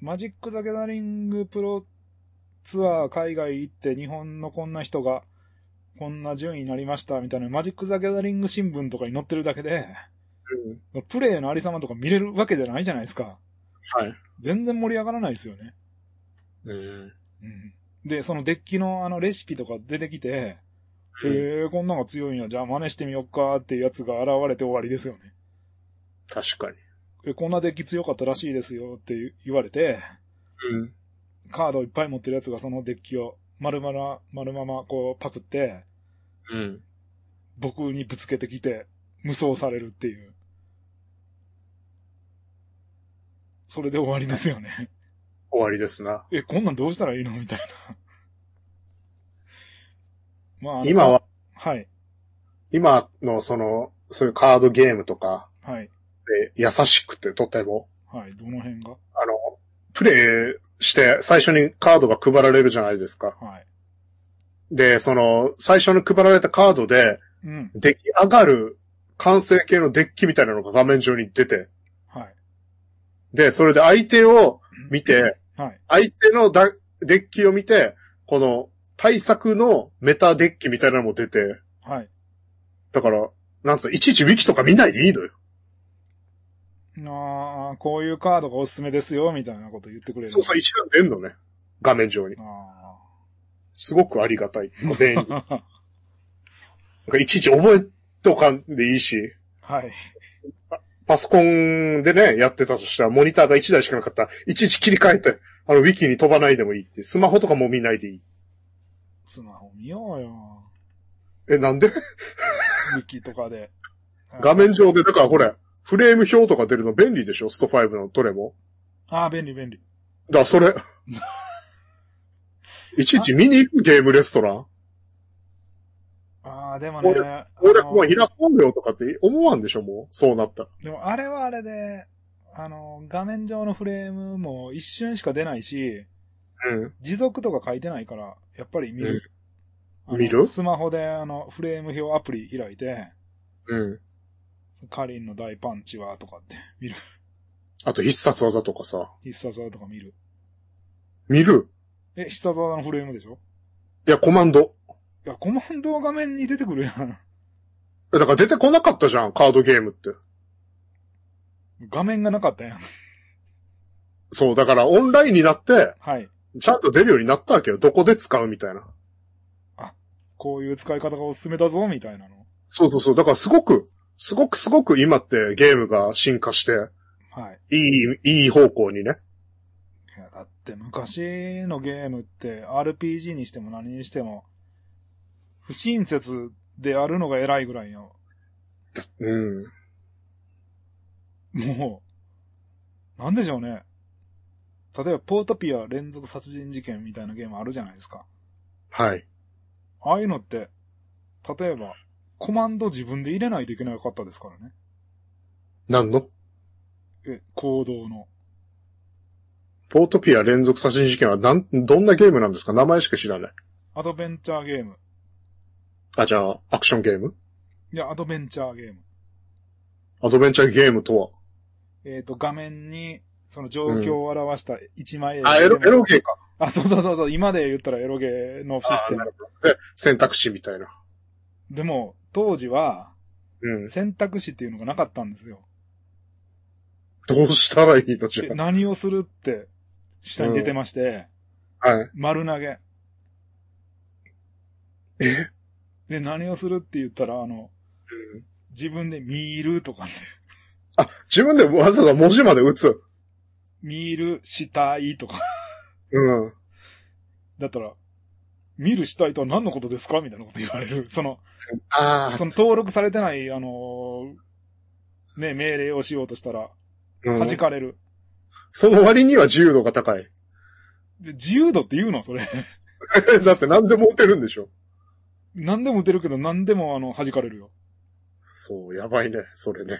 マジック・ザ・ギャザリングプロツアー海外行って日本のこんな人がこんな順位になりましたみたいなマジック・ザ・ギャザリング新聞とかに載ってるだけで、うん。プレイのありさまとか見れるわけじゃないじゃないですか。はい。全然盛り上がらないですよね。うん。うん。で、そのデッキのあのレシピとか出てきて、へえ、こんなんが強いんや、じゃあ真似してみよっかっていうやつが現れて終わりですよね。確かに。え、こんなデッキ強かったらしいですよって言われて、うん。カードいっぱい持ってるやつがそのデッキを丸々、丸ままこうパクって、うん。僕にぶつけてきて、無双されるっていう。それで終わりですよね。終わりですな。え、こんなんどうしたらいいのみたいな。まあ今は、はい、今のその、そういうカードゲームとかはい、で優しくてとても、はい、どの辺が？あの、プレイして最初にカードが配られるじゃないですか。はい。で、その、最初に配られたカードで、うん、出来上がる完成形のデッキみたいなのが画面上に出て、はい、で、それで相手を見て、はい、相手のだデッキを見て、この対策のメタデッキみたいなのも出て、はい。だから、なんつうの、いちいちウィキとか見ないでいいのよ。ああ、こういうカードがおすすめですよ、みたいなこと言ってくれる。そうそう、一覧出んのね。画面上に。あすごくありがたい。便利。なんあ。かいちいち覚えとかんでいいし、はい。パソコンでね、やってたとしたら、モニターが1台しかなかったら、いちいち切り替えて、あの、ウィキに飛ばないでもいいって。スマホとかも見ないでいい。スマホ見ようよ。え、なんで？ウィキとかで。画面上で、だからこれ、フレーム表とか出るの便利でしょ？スト5のどれも。ああ、便利便利。だそれ。いちいち見に行くゲームレストラン？ああ、でもね。俺、あのもう開こうよとかって思わんでしょ？もう。そうなったら。でもあれはあれで、あの、画面上のフレームも一瞬しか出ないし、うん。持続とか書いてないから、やっぱり見る。あの見る？スマホであの、フレーム表アプリ開いて、うん。カリンの大パンチはとかって 見る。あと必殺技とかさ。必殺技とか見る。見る？え、必殺技のフレームでしょ？いや、コマンド。いや、コマンドは画面に出てくるやん。えだから出てこなかったじゃん、カードゲームって。画面がなかったやん。そう、だからオンラインになって、はい。ちゃんと出るようになったわけよ。どこで使うみたいな。こういう使い方がおすすめだぞ、みたいなの。そうそうそう。だからすごく、すごくすごく今ってゲームが進化して、はい。いい、いい方向にね。いや、だって昔のゲームって RPG にしても何にしても、不親切であるのが偉いぐらいの、うん。もう、なんでしょうね。例えば、ポートピア連続殺人事件みたいなゲームあるじゃないですか。はい。ああいうのって、例えば、コマンド自分で入れないといけなかったですからね。何の？え、行動の。ポートピア連続殺人事件はなん、どんなゲームなんですか？名前しか知らない。アドベンチャーゲーム。あ、じゃあ、アクションゲーム？いや、アドベンチャーゲーム。アドベンチャーゲームとは？えっ、と、画面に、その状況を表した一枚絵、あ、エロ、エロゲーか。あ、そうそうそうそう、今で言ったらエロゲーのシステム選択肢みたいな。でも、当時はうん。選択肢っていうのがなかったんですよ。どうしたらいいのじゃで何をするって、下に出てまして、あ。はい。丸投げ。え？で、何をするって言ったら、あの、うん自分で見るとかね。あ、自分でわざわざ文字まで打つ。見る、したいとか。うん。だったら、見るしたいとは何のことですか？みたいなこと言われる。その、あその登録されてない、あのーね、命令をしようとしたら、弾かれる。その割には自由度が高い。で自由度って言うの？それ。だって何でも打てるんでしょ？何でも打てるけど何でもあの、弾かれるよ。そう、やばいね、それね。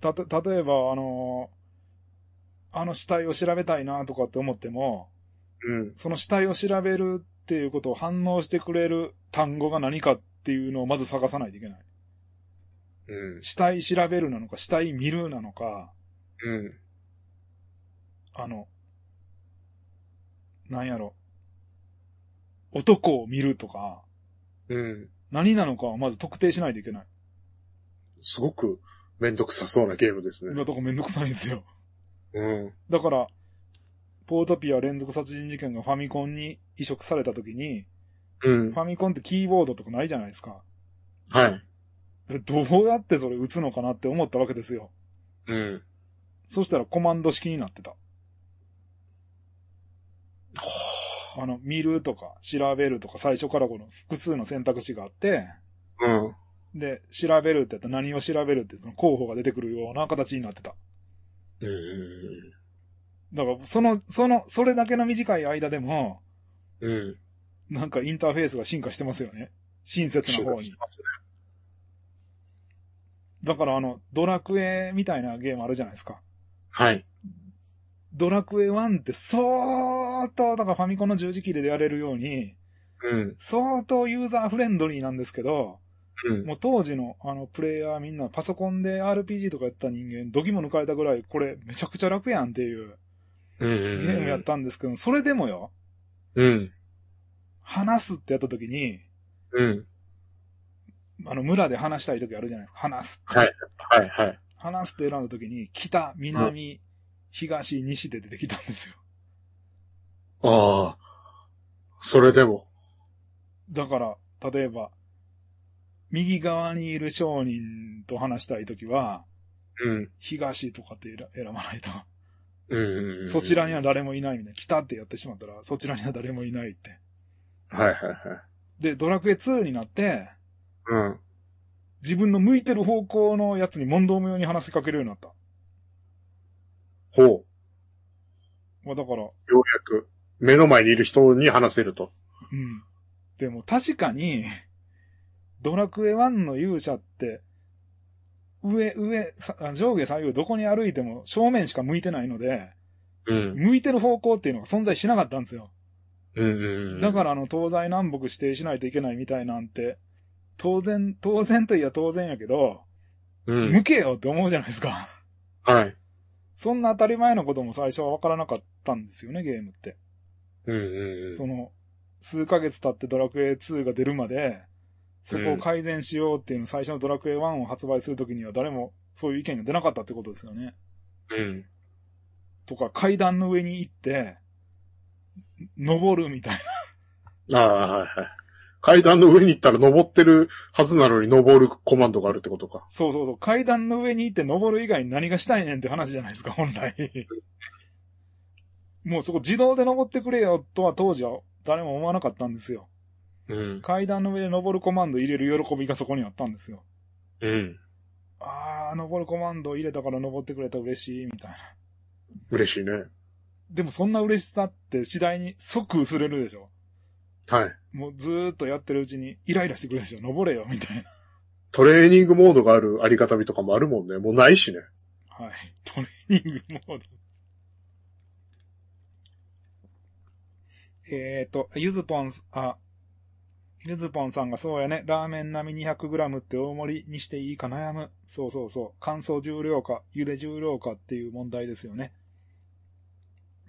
たと、例えば、あのーあの死体を調べたいなとかって思っても、うん。その死体を調べるっていうことを反応してくれる単語が何かっていうのをまず探さないといけない。うん。死体調べるなのか、死体見るなのか、うん。あの、なんやろ。男を見るとか、うん。何なのかはまず特定しないといけない。すごくめんどくさそうなゲームですね。今とこめんどくさいんですよ。うん。だから、ポートピア連続殺人事件がファミコンに移植された時に、うんフ。ァミコンってキーボードとかないじゃないですか。はい。でどうやってそれ打つのかなって思ったわけですよ。うん。そしたらコマンド式になってた。あの、見るとか調べるとか最初からこの複数の選択肢があって、うん。で、調べるってやったら何を調べるってその候補が出てくるような形になってた。うん。だから、その、その、それだけの短い間でも、うん。なんかインターフェースが進化してますよね。親切な方に。ね。だからあの、ドラクエみたいなゲームあるじゃないですか。はい。ドラクエ1って相当、だからファミコンの十字キーでやれるように、うん。相当ユーザーフレンドリーなんですけど、うん。もう当時のあのプレイヤーみんなパソコンで RPG とかやった人間、ドギも抜かれたぐらい、これめちゃくちゃ楽やんっていううん。ゲームやったんですけど、それでもよ、うん。話すってやった時に、うん。あの村で話したい時あるじゃないですか。話す。はい。はい。はい。話すって選んだ時に、北、南、東、西で出てきたんですよ。ああ。それでも。だから、例えば、右側にいる商人と話したいときは、うん。東とかって選選ばないと。うん。そちらには誰もいないみたいな。北ってやってしまったら、そちらには誰もいないって。はいはいはい。で、ドラクエ2になって、うん。自分の向いてる方向のやつに問答無用に話しかけるようになった。ほう。まあだから、ようやく、目の前にいる人に話せると。うん。でも確かに、ドラクエ1の勇者って、上、上、さ上下左右どこに歩いても正面しか向いてないので、うん。向いてる方向っていうのが存在しなかったんですよ。うんうん。だからあの東西南北指定しないといけないみたいなんて、当然、当然といや当然やけど、うん。向けよって思うじゃないですか。はい。そんな当たり前のことも最初は分からなかったんですよね、ゲームって。うんうんその、数ヶ月経ってドラクエ2が出るまで、そこを改善しようっていうの最初のドラクエ1を発売するときには誰もそういう意見が出なかったってことですよね。うん。とか階段の上に行って、登るみたいな。ああ、はいはい。階段の上に行ったら登ってるはずなのに登るコマンドがあるってことか。そうそうそう。階段の上に行って登る以外に何がしたいねんって話じゃないですか、本来。もうそこ自動で登ってくれよとは当時は誰も思わなかったんですよ。うん。階段の上で登るコマンド入れる喜びがそこにあったんですよ。うん。あー、登るコマンド入れたから登ってくれたら嬉しい、みたいな。嬉しいね。でもそんな嬉しさって次第に即薄れるでしょ。はい。もうずーっとやってるうちにイライラしてくるでしょ。登れよ、みたいな。トレーニングモードがあるあり方みとかもあるもんね。もうないしね。はい。トレーニングモード。えーと、ゆずぽん、あ、ゆずぽんさんがそうやね。ラーメン並み 200g って大盛りにしていいか悩む。そうそうそう。乾燥重量か、茹で重量かっていう問題ですよね。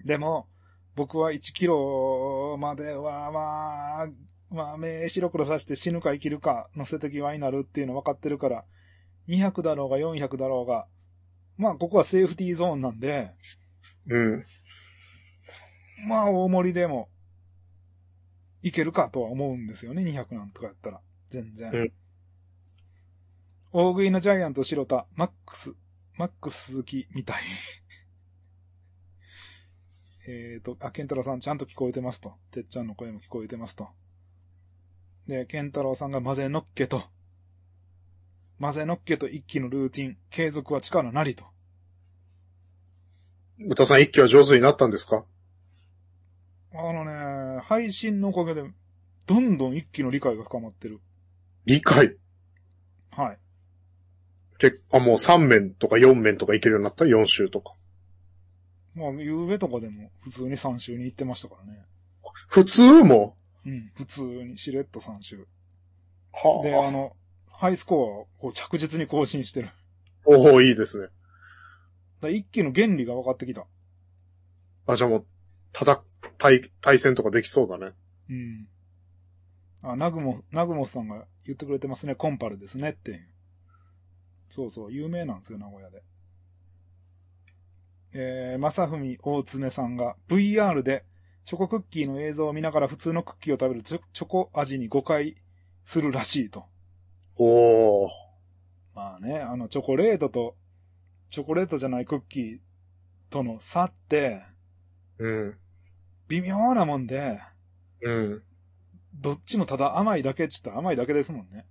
でも、僕は1キロまでは、まあ、まあ、目白黒さして死ぬか生きるかの瀬戸際になるっていうの分かってるから、200だろうが400だろうが、まあ、ここはセーフティーゾーンなんで、うん。まあ、大盛りでも、いけるかとは思うんですよね、200なんとかやったら。全然。うん大食いのジャイアント白田、マックス、マックス鈴木みたい。えーと、あ、ケンタロウさんちゃんと聞こえてますと。てっちゃんの声も聞こえてますと。で、ケンタロウさんが混ぜのっけと。混ぜのっけと一気のルーティン、継続は力なりと。歌さん一期は上手になったんですか？あのね、配信のおかげで、どんどん一気の理解が深まってる。理解？はい。結あ、もう3面とか4面とかいけるようになった ?4 週とか。まあ、夕べとかでも普通に3週に行ってましたからね。普通も？うん、普通にしれっと3週。はで、あの、ハイスコアをこう着実に更新してる。だかおおいいですね。ら一気の原理が分かってきた。あ、じゃあもう、ただ、対、対戦とかできそうだね。うん。あ、ナグモ、ナグモさんが言ってくれてますね。コンパルですねって。そうそう、有名なんですよ、名古屋で。えー、まさふみ大常さんが VR でチョコクッキーの映像を見ながら普通のクッキーを食べるチョチョコ味に誤解するらしいと。おー。まあね、あの、チョコレートと、チョコレートじゃないクッキーとの差って、うん。微妙なもんで、うん。どっちもただ甘いだけっちったら甘いだけですもんね。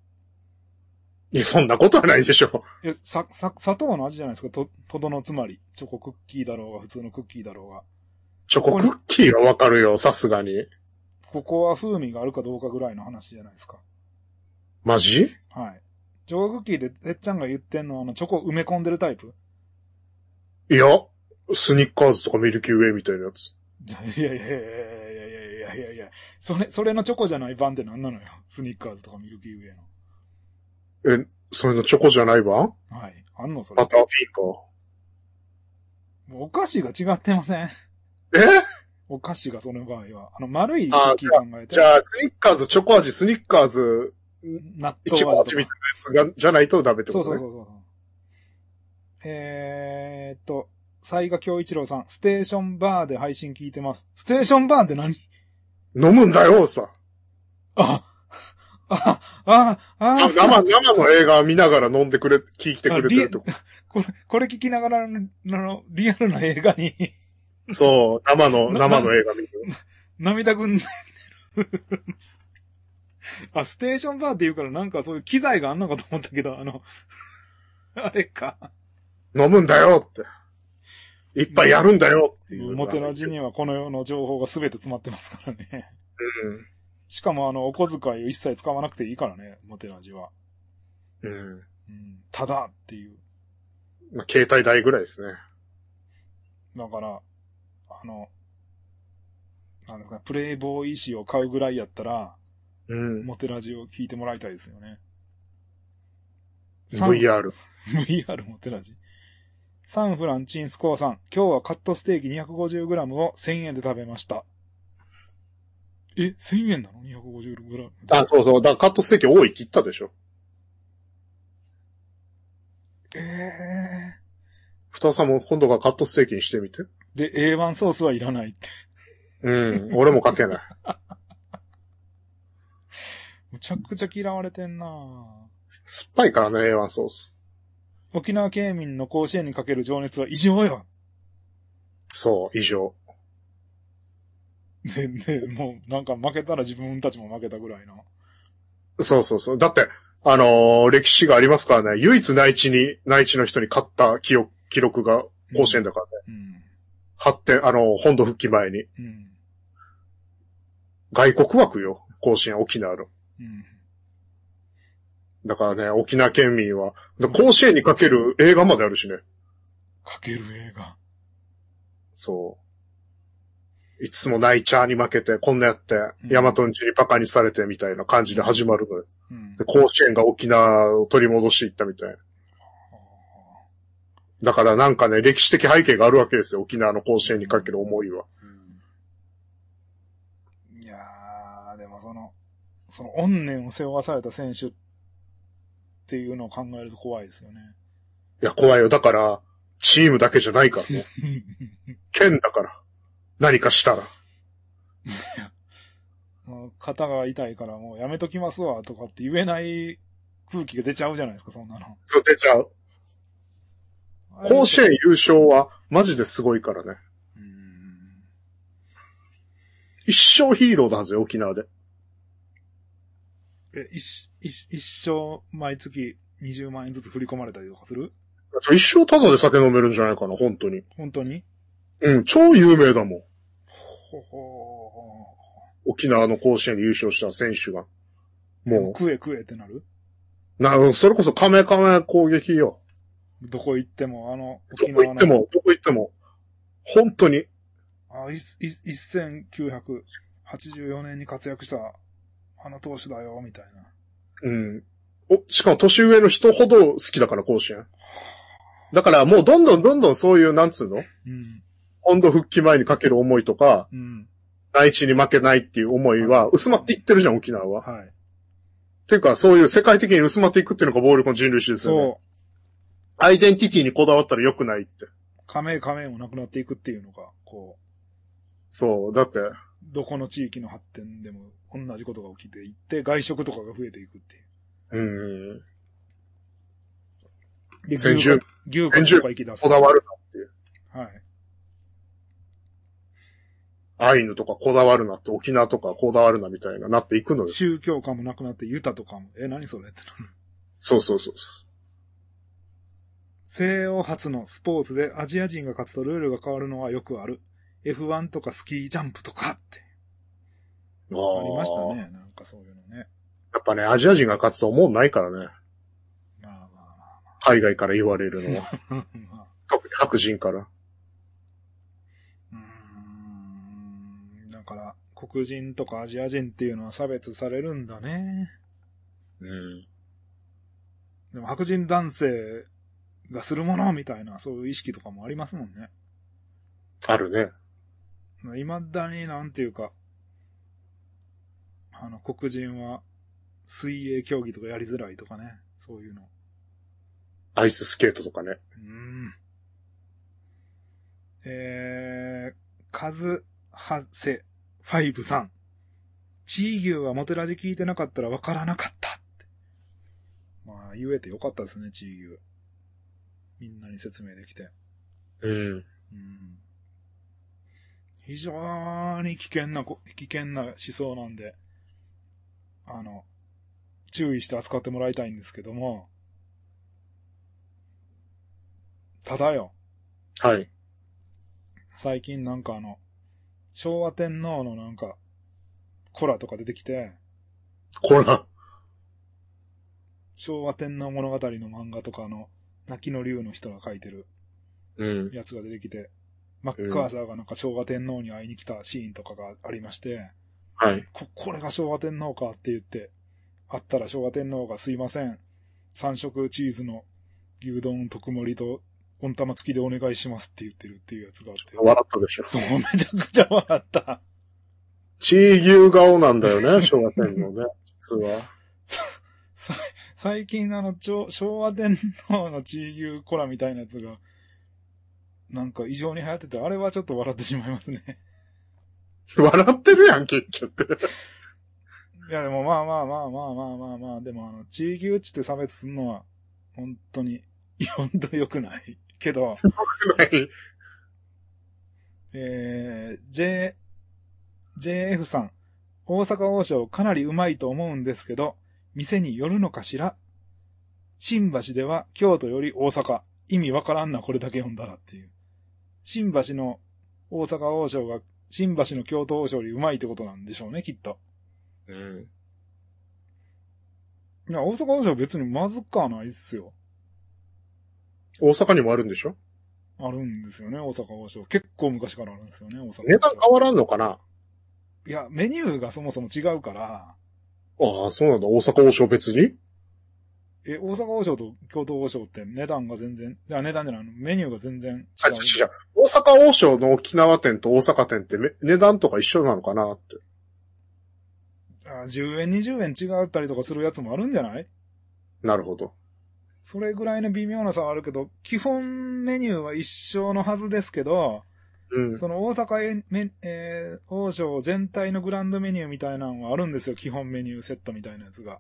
いや、そんなことはないでしょ。え、さ、さ、砂糖の味じゃないですか、と、とどのつまり。チョコクッキーだろうが、普通のクッキーだろうが。チョコクッキーはわかるよ、さすがに。ここは風味があるかどうかぐらいの話じゃないですか。マジ？はい。チョコクッキーで、てっちゃんが言ってんのは、あの、チョコ埋め込んでるタイプ？いや、スニッカーズとかミルキーウェイみたいなやつ。いやいやいやいやいやいやいやそれ、それのチョコじゃない版って何なのよ。スニッカーズとかミルキーウェイの。え、それのチョコじゃない版はい。あんのそれ。バターピンーか。もうお菓子が違ってません。えお菓子がその場合は。あの、丸いクッ考えて。じゃあ、スニッカーズ、チョコ味、スニッカーズ、納豆味。一番味みたいなやつが、じゃないとダメってことね。そうそうそうそう。えーっと、西賀京一郎さん、ステーションバーで配信聞いてます。ステーションバーって何？飲むんだよ、さ。あ、あ、あ、あ、生、生の映画見ながら飲んでくれ、聞いてくれてるってここれ、これ聞きながらの、のリアルな映画にと。そう、生の、な生の映画見る。涙ぐんでる。あ、ステーションバーって言うからなんかそういう機材があんのかと思ったけど、あの、あれか。飲むんだよって。いっぱいやるんだよっていう。モテラジにはこの世の情報が全て詰まってますからね。うん。しかもあの、お小遣いを一切使わなくていいからね、モテラジは。うん。うん。ただっていう。まあ、携帯代ぐらいですね。だから、あの、なんですか、プレイボーイ誌を買うぐらいやったら、うん。モテラジを聞いてもらいたいですよね。VR。VR モテラジ。サンフランチンスコーさん、今日はカットステーキ 250g を1000円で食べました。え、1000円なの ?250g。あ、そうそう。だからカットステーキ多いって言ったでしょ。ええ二さんも今度がカットステーキにしてみて。ー。で、A1 ソースはいらないって。うん。俺もかけない。むちゃくちゃ嫌われてんなぁ酸っぱいからね、A1 ソース。沖縄県民の甲子園にかける情熱は異常よ。そう、異常。で、で、もうなんか負けたら自分たちも負けたぐらいの。そうそうそう。だって、あのー歴史がありますからね。唯一内地に、内地の人に勝った記憶記録が甲子園だからね。うん。発展、あのー本土復帰前に。うん。外国枠よ。甲子園、沖縄の。うん。だからね、沖縄県民は、だ甲子園にかける映画まであるしね。かける映画。そう。いつもナイチャーに負けて、こんなやって、うんヤマトンチにバカにされてみたいな感じで始まるのよ。うんで、。甲子園が沖縄を取り戻していったみたいな。だからなんかね、歴史的背景があるわけですよ。沖縄の甲子園にかける思いは。うんいやー、でもその、その、怨念を背負わされた選手っていうのを考えると怖いですよね。いや、怖いよ。だから、チームだけじゃないからね。県だから。何かしたら。肩が痛いからもうやめときますわとかって言えない空気が出ちゃうじゃないですか、そんなの。そう出ちゃう。甲子園優勝はマジですごいからね。うん一生ヒーローだはずよ、沖縄で。え、一、一、一生毎月20万円ずつ振り込まれたりとかする？一生ただで酒飲めるんじゃないかな、本当に。本当に？うん、超有名だもん。ほほ沖縄の甲子園で優勝した選手が。もうも食え食えってなる？う、な、それこそカメカメ攻撃よ。どこ行っても、あの、ど沖縄の。こ行っても、どこ行っても。本当に。あ、いい1984年に活躍した、あの投手だよ、みたいな。うん。お、しかも年上の人ほど好きだから、甲子園。だからもうどんどんどんどんそういう、なんつうの？うん。本土復帰前にかける思いとか、うん。内地に負けないっていう思いは薄まっていってるじゃん、沖縄は。はい。ていうか、そういう世界的に薄まっていくっていうのが暴力の人類史ですよね。そう。アイデンティティにこだわったら良くないって。加盟加盟もなくなっていくっていうのが、こそう、だって、う、どこの地域の発展でも同じことが起きていって、外食とかが増えていくっていう。うん、で、先牛住が、牛がとか行き出す。こだわるなっていう。はい。アイヌとかこだわるなって、沖縄とかこだわるなみたいななっていくのよ。宗教観もなくなって、ユタとかも、え、何それ？ってなる。そうそうそうそ西洋初のスポーツでアジア人が勝つとルールが変わるのはよくある。F1 とかスキージャンプとかってう。ありましたね。なんかそういうのね。やっぱね、アジア人が勝つと思うないからね。まあまあ海外から言われるのは。まあ。まあ、特に白人から。うーん。だから、黒人とかアジア人っていうのは差別されるんだね。うん。でも白人男性がするものみたいな、そういう意識とかもありますもんね。あるね。未だになんていうか、あの、黒人は水泳競技とかやりづらいとかね、そういうの。アイススケートとかね。うん。えー、カズハセファイブさん。チー牛はモテラジ聞いてなかったらわからなかったって。まあ、言えてよかったですね、チー牛。みんなに説明できて。うん。うん非常に危険なこ、危険な思想なんで、あの、注意して扱ってもらいたいんですけども、ただよ、はい。最近なんかあの、昭和天皇のなんか、コラとか出てきて、こら。昭和天皇物語の漫画とかの、泣きの竜の人が書いてるうん。やつが出てきて、マッカーサーがなんか昭和天皇に会いに来たシーンとかがありまして、はい。こ、これが昭和天皇かって言って、あったら昭和天皇がすいません。三色チーズの牛丼特盛りと温玉付きでお願いしますって言ってるっていうやつがあって。笑ったでしょ。そう、めちゃくちゃ笑った。チー牛顔なんだよね、昭和天皇ね。実は。さ最近あの、昭和天皇の地牛コラみたいなやつが、なんか異常に流行ってて、あれはちょっと笑ってしまいますね。笑ってるやん、結局。いやでもまあまあまあまあまあまあまあ、でもあの、地牛っちって差別するのは、本当に、本当良くない。けど、はい。えー、J、JF さん、大阪王将かなりうまいと思うんですけど、店によるのかしら？新橋では京都より大阪。意味わからんな、これだけ読んだらっていう。新橋の大阪王将が新橋の京都王将よりうまいってことなんでしょうね、きっと。うん。いや、大阪王将別にまずくはないっすよ。大阪にもあるんでしょ？あるんですよね、大阪王将。結構昔からあるんですよね、大阪王将。値段変わらんのかな？いや、メニューがそもそも違うから、ああ、そうなんだ。大阪王将別に？え、大阪王将と京都王将って値段が全然、いや、値段じゃないの、メニューが全然違う。あ、違う。大阪王将の沖縄店と大阪店ってめ値段とか一緒なのかなって。あ10円、20円違ったりとかするやつもあるんじゃない？なるほど。それぐらいの微妙な差はあるけど、基本メニューは一緒のはずですけど、うん。その大阪えめ、えー王将全体のグランドメニューみたいなのはあるんですよ、基本メニューセットみたいなやつが。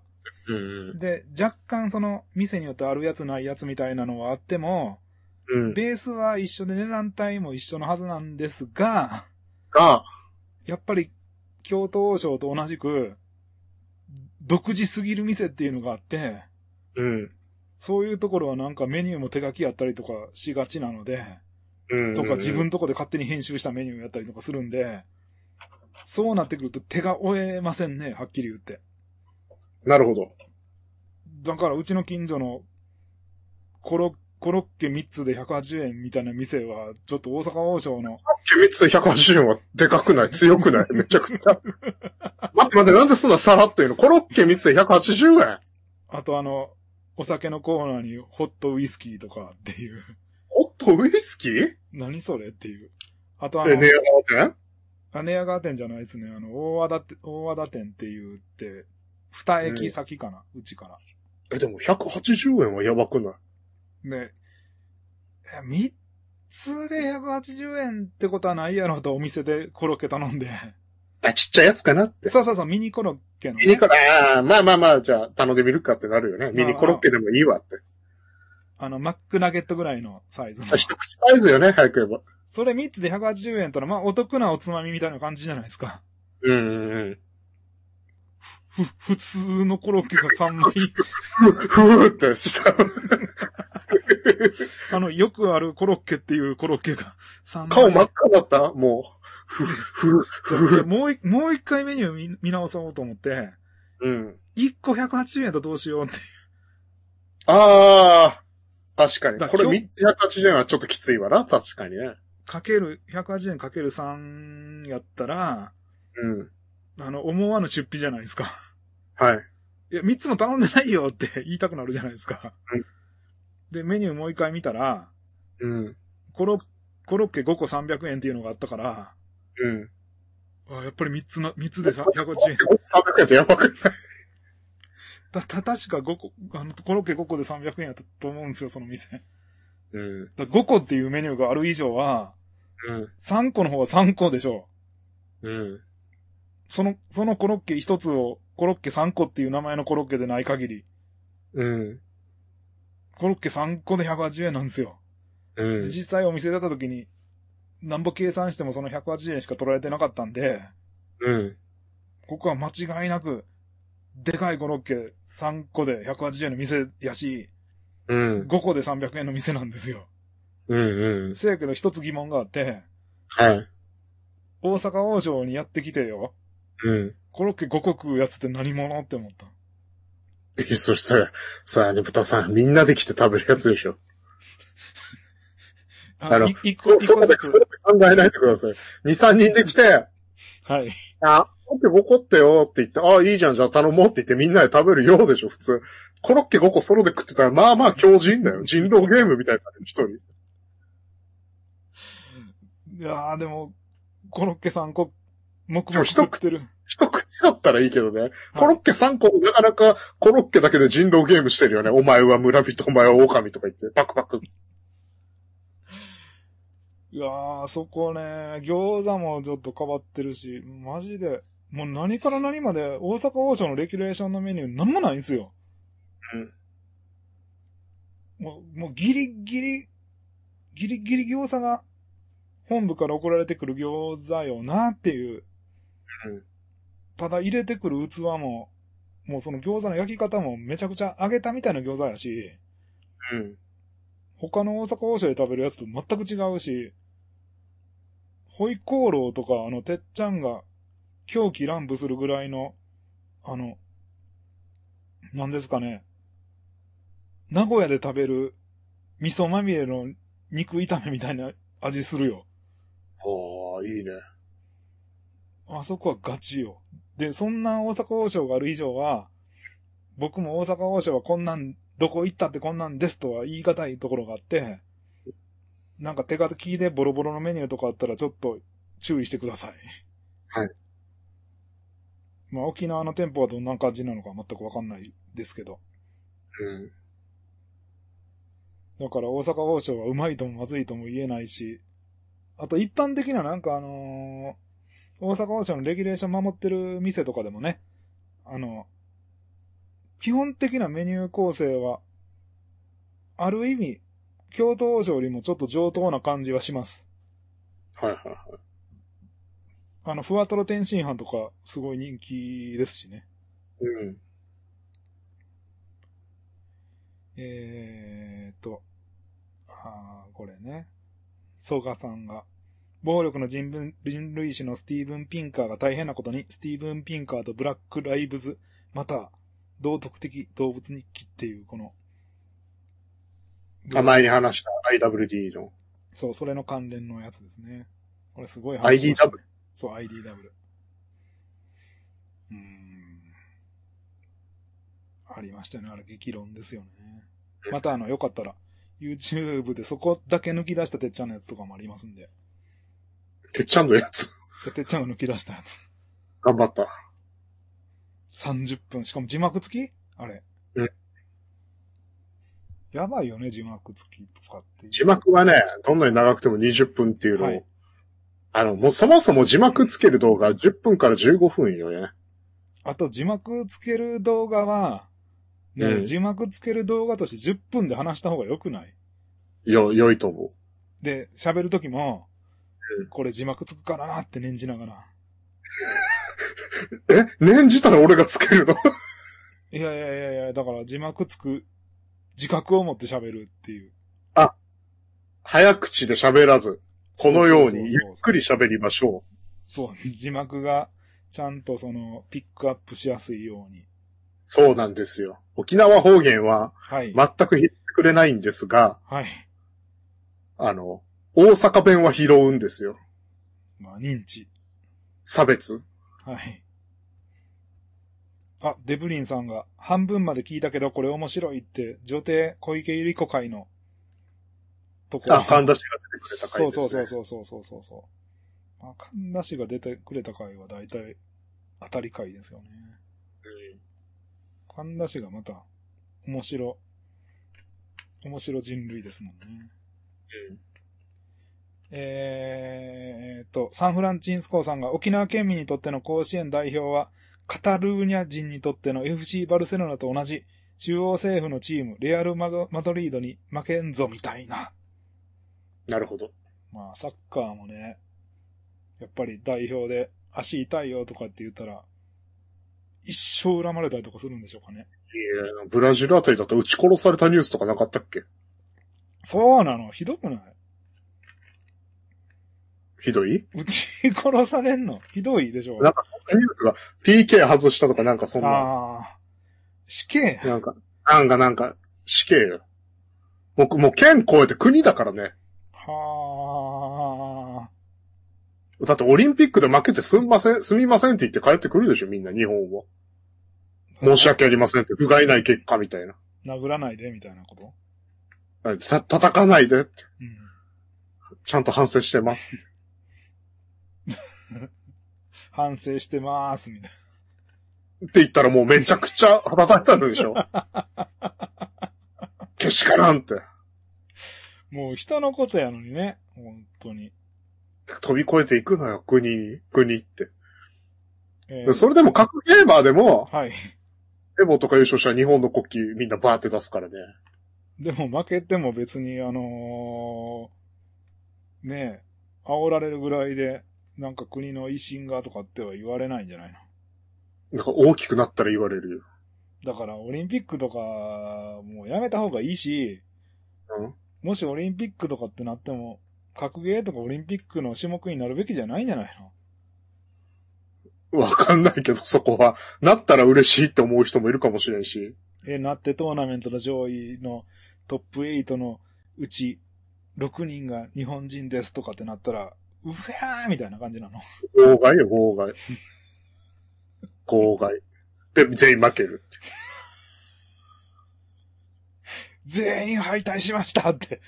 うん。で、若干その店によってあるやつないやつみたいなのはあっても、うん。ベースは一緒で値段帯も一緒のはずなんですが、が、やっぱり京都王将と同じく、独自すぎる店っていうのがあって、うん。そういうところはなんかメニューも手書きやったりとかしがちなので、うん。とか自分とこで勝手に編集したメニューやったりとかするんで、そうなってくると手が負えませんね、はっきり言って。なるほど。だからうちの近所のコロコロッケ3つで180円みたいな店は、ちょっと大阪王将の、3つで180円はでかくない？強くない？めちゃくちゃ。待って待って、なんでそんなさらっと言うの？コロッケ3つで180円？あとあの、お酒のコーナーにホットウイスキーとかっていう、ホットウイスキー？何それっていう。あとあえ、のネ、ア店？あ、寝屋川店じゃないですね。あの、大和田大和田店って言って、二駅先かな、うちから。え、でも180円はやばくない？で、え三つで180円ってことはないやろとお店でコロッケ頼んで。あ、ちっちゃいやつかなって。そうそうそう、ミニコロッケの、ね。ミニコロああ、まあまあまあ、じゃあ頼んでみるかってなるよね。ミニコロッケでもいいわって。あの、マックナゲットぐらいのサイズのあ。一口サイズよね、早く言えば。それ3つで180円との、まあ、お得なおつまみみたいな感じじゃないですか。うんうんうん。ふ、普通のコロッケが3枚。ふ、ふーってした。あの、よくあるコロッケっていうコロッケが3枚。顔真っ赤だった？もう。ふ、ふ、ふ、ふ。もう一、もう一回メニュー見見直そうと思って、うん。1個180円とどうしようって。ああ、確かに。だこれ今日380円はちょっときついわな、確かにね。かける、180円かける3やったら、うん。あの、思わぬ出費じゃないですか。はい。いや、3つも頼んでないよって 言いたくなるじゃないですかうん。で、メニューもう一回見たら、うん。コロコロッケ5個300円っていうのがあったから、うん。あやっぱり3つの、3つでさ180円。300円ってやばくない？た、た、確か5個、あの、コロッケ5個で300円やったと思うんですよ、その店。うん。だ5個っていうメニューがある以上は、うん。3個の方は3個でしょうん。その、そのコロッケ1つを、コロッケ3個っていう名前のコロッケでない限り、うん。コロッケ3個で180円なんですよ。うんで。実際お店出た時に、なんぼ計算してもその180円しか取られてなかったんで、うん。ここは間違いなく、でかいコロッケ3個で180円の店やし、うん。5個で300円の店なんですよ。うん。うん。せやけど一つ疑問があって、はい。大阪王将にやってきてよ、うん。コロッケ5個食うやつって何者って思った。え、それ、それ、それ、ねぶたさん、みんなで来て食べるやつでしょ。あのい一個、そそうで、そう。で考えないでください。2、3人で来て、はい。あ、コロッケ5個ってよって言って、ああ、いいじゃん、じゃあ頼もうって言ってみんなで食べるようでしょ、普通。コロッケ5個ソロで食ってたら、まあまあ強人だよ。人狼ゲームみたいな一人。いやーでも、コロッケ3個、黙々そう一食ってる。一口だったらいいけどね。コロッケ3個、なかなかコロッケだけで人狼ゲームしてるよね。お前は村人、お前は狼とか言って、パクパク。いやー、そこね、餃子もちょっと変わってるし、マジで、もう何から何まで大阪王将のレギュレーションのメニューなんもないんですよ。うん。もう、もうギリギリ、ギリギリ餃子が本部から送られてくる餃子よなっていう。うんただ入れてくる器も、もうその餃子の焼き方もめちゃくちゃ揚げたみたいな餃子やし、うん。他の大阪王将で食べるやつと全く違うし、ホイコーローとか、あの、てっちゃんが狂気乱舞するぐらいの、あの、なんですかね。名古屋で食べる味噌まみれの肉炒めみたいな味するよ。ああ、いいね。あそこはガチよ。で、そんな大阪王将がある以上は、僕も大阪王将はこんなん、どこ行ったってこんなんですとは言い難いところがあって、なんか手書きでボロボロのメニューとかあったらちょっと注意してください。はい。まあ沖縄の店舗はどんな感じなのか全くわかんないですけど。うん。だから大阪王将はうまいともまずいとも言えないし、あと一般的ななんかあのー大阪王将のレギュレーション守ってる店とかでもね、あの、基本的なメニュー構成は、ある意味、京都王将よりもちょっと上等な感じはします。はいはいはい。あの、ふわとろ天津飯とか、すごい人気ですしね。うん。えーと、あーこれね。ソガさんが、暴力の人文人類史のスティーブン・ピンカーが大変なことに、スティーブン・ピンカーとブラック・ライブズ、また、道徳的動物日記っていう、この、あ前に話した IWD の。そう、それの関連のやつですね。これすごい話 IDW。そう、IDW。うーん。ありましたね。あれ激論ですよね。またあの、よかったら、YouTube でそこだけ抜き出したてっちゃんのやつとかもありますんで。てっちゃんのやつ。でてっちゃんが抜き出したやつ。頑張った。30分。しかも字幕付き？あれ。うんやばいよね、字幕付きとかって。字幕はね、どんなに長くても20分っていうのを、はいあの、もうそもそも字幕つける動画10分から15分よね。あと字幕付ける動画は、もう字幕付ける動画として10分で話した方が良くない？よ、良いと思で、喋るときも、うんこれ字幕つくからなって念じながら。う。え？念じたら俺がつけるの？いやいやいやいや、だから字幕つく、自覚を持って喋るっていう。早口で喋らず、このようにゆっくり喋りましょそう、字幕がちゃんとその、ピックアップしやすいように。う。そうなんですよ。沖縄方言ははい。全く拾ってくれないんですが、はい。あの、大阪弁は拾うんですよ。まあ、認知。差別。はい。あ、デブリンさんが、半分まで聞いたけどこれ面白いって、女帝小池百合子会の、とこあ、神田氏が出てくれたそう回です、ね。そうそうそうそうそうそう。まあ、神田氏が出てくれた回は大体当たり回ですよね。神田氏がまた面白、面白人類ですもんね。うんえーっと、サンフランチンスコーさんが沖縄県民にとっての甲子園代表は、カタルーニャ人にとっての FC バルセロナと同じ中央政府のチーム、レアルマドマドリードに負けんぞみたいな。なるほど。まあ、サッカーもね、やっぱり代表で足痛いよとかって言ったら、一生恨まれたりとかするんでしょうかね。いやブラジルあたりだと撃ち殺されたニュースとかなかったっけ？そうなの？ひどくない？ひどい？撃ち殺されんの？ひどいでしょなんかそんなニュースが PK 外したとかなんかそんな、ああ。死刑？なんか、なんかなんか死刑よ。僕もう県超えて国だからね。はあ。だってオリンピックで負けてすんません、すみませんって言って帰ってくるでしょ、みんな、日本は。申し訳ありませんって、不甲斐ない結果みたいな。殴らないでみたいなこと？た、叩かないでって、うん。ちゃんと反省してます。反省してまーす、みたいって言ったらもうめちゃくちゃ叩いたでしょ。けしからんって。な。もう人のことやのにね。本当に。飛び越えていくのよ、国に、国って。えーそれでも各ゲーマーでも、はい。エボとか優勝したら日本の国旗みんなバーって出すからね。でも負けても別に、あのーねえ、煽られるぐらいで、なんか国の威信がとかっては言われないんじゃないの？なんか大きくなったら言われるよ。だからオリンピックとか、もうやめた方がいいし、うん？もしオリンピックとかってなっても、格ゲーとかオリンピックの種目になるべきじゃないんじゃないの？わかんないけど、そこは。なったら嬉しいって思う人もいるかもしれんし。え、なってトーナメントの上位のトップ8のうち6人が日本人ですとかってなったら、うふやーみたいな感じなの。妨害？よ、妨害。妨害。で、全員負けるって。全員敗退しましたって。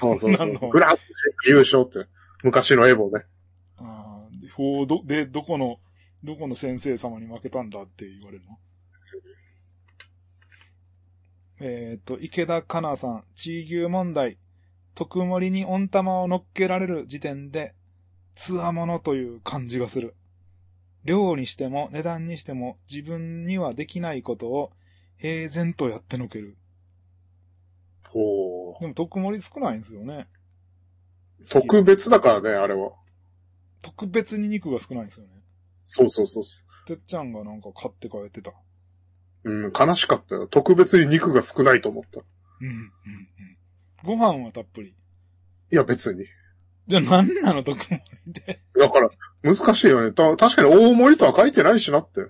そうそうそなの？う。グランプリ優勝って。昔のエボね。あーでほうど、で、どこの、どこの先生様に負けたんだって言われるの？えっ、と、池田香奈さん、地牛問題。特盛りに温玉を乗っけられる時点で、つわものという感じがする。量にしても値段にしても自分にはできないことを平然とやってのける。ほでも特盛り少ないんですよね。う。特別だからね、あれは。特別に肉が少ないんですよね。そうそうそうそてっちゃんがなんか買って帰ってた。う。うん、悲しかったよ。特別に肉が少ないと思った。うん、うん、うん。ご飯はたっぷり。いや、別に。じゃあ何なの、特盛りで。だから、難しいよね。た確かに大盛りとは書いてないしなって。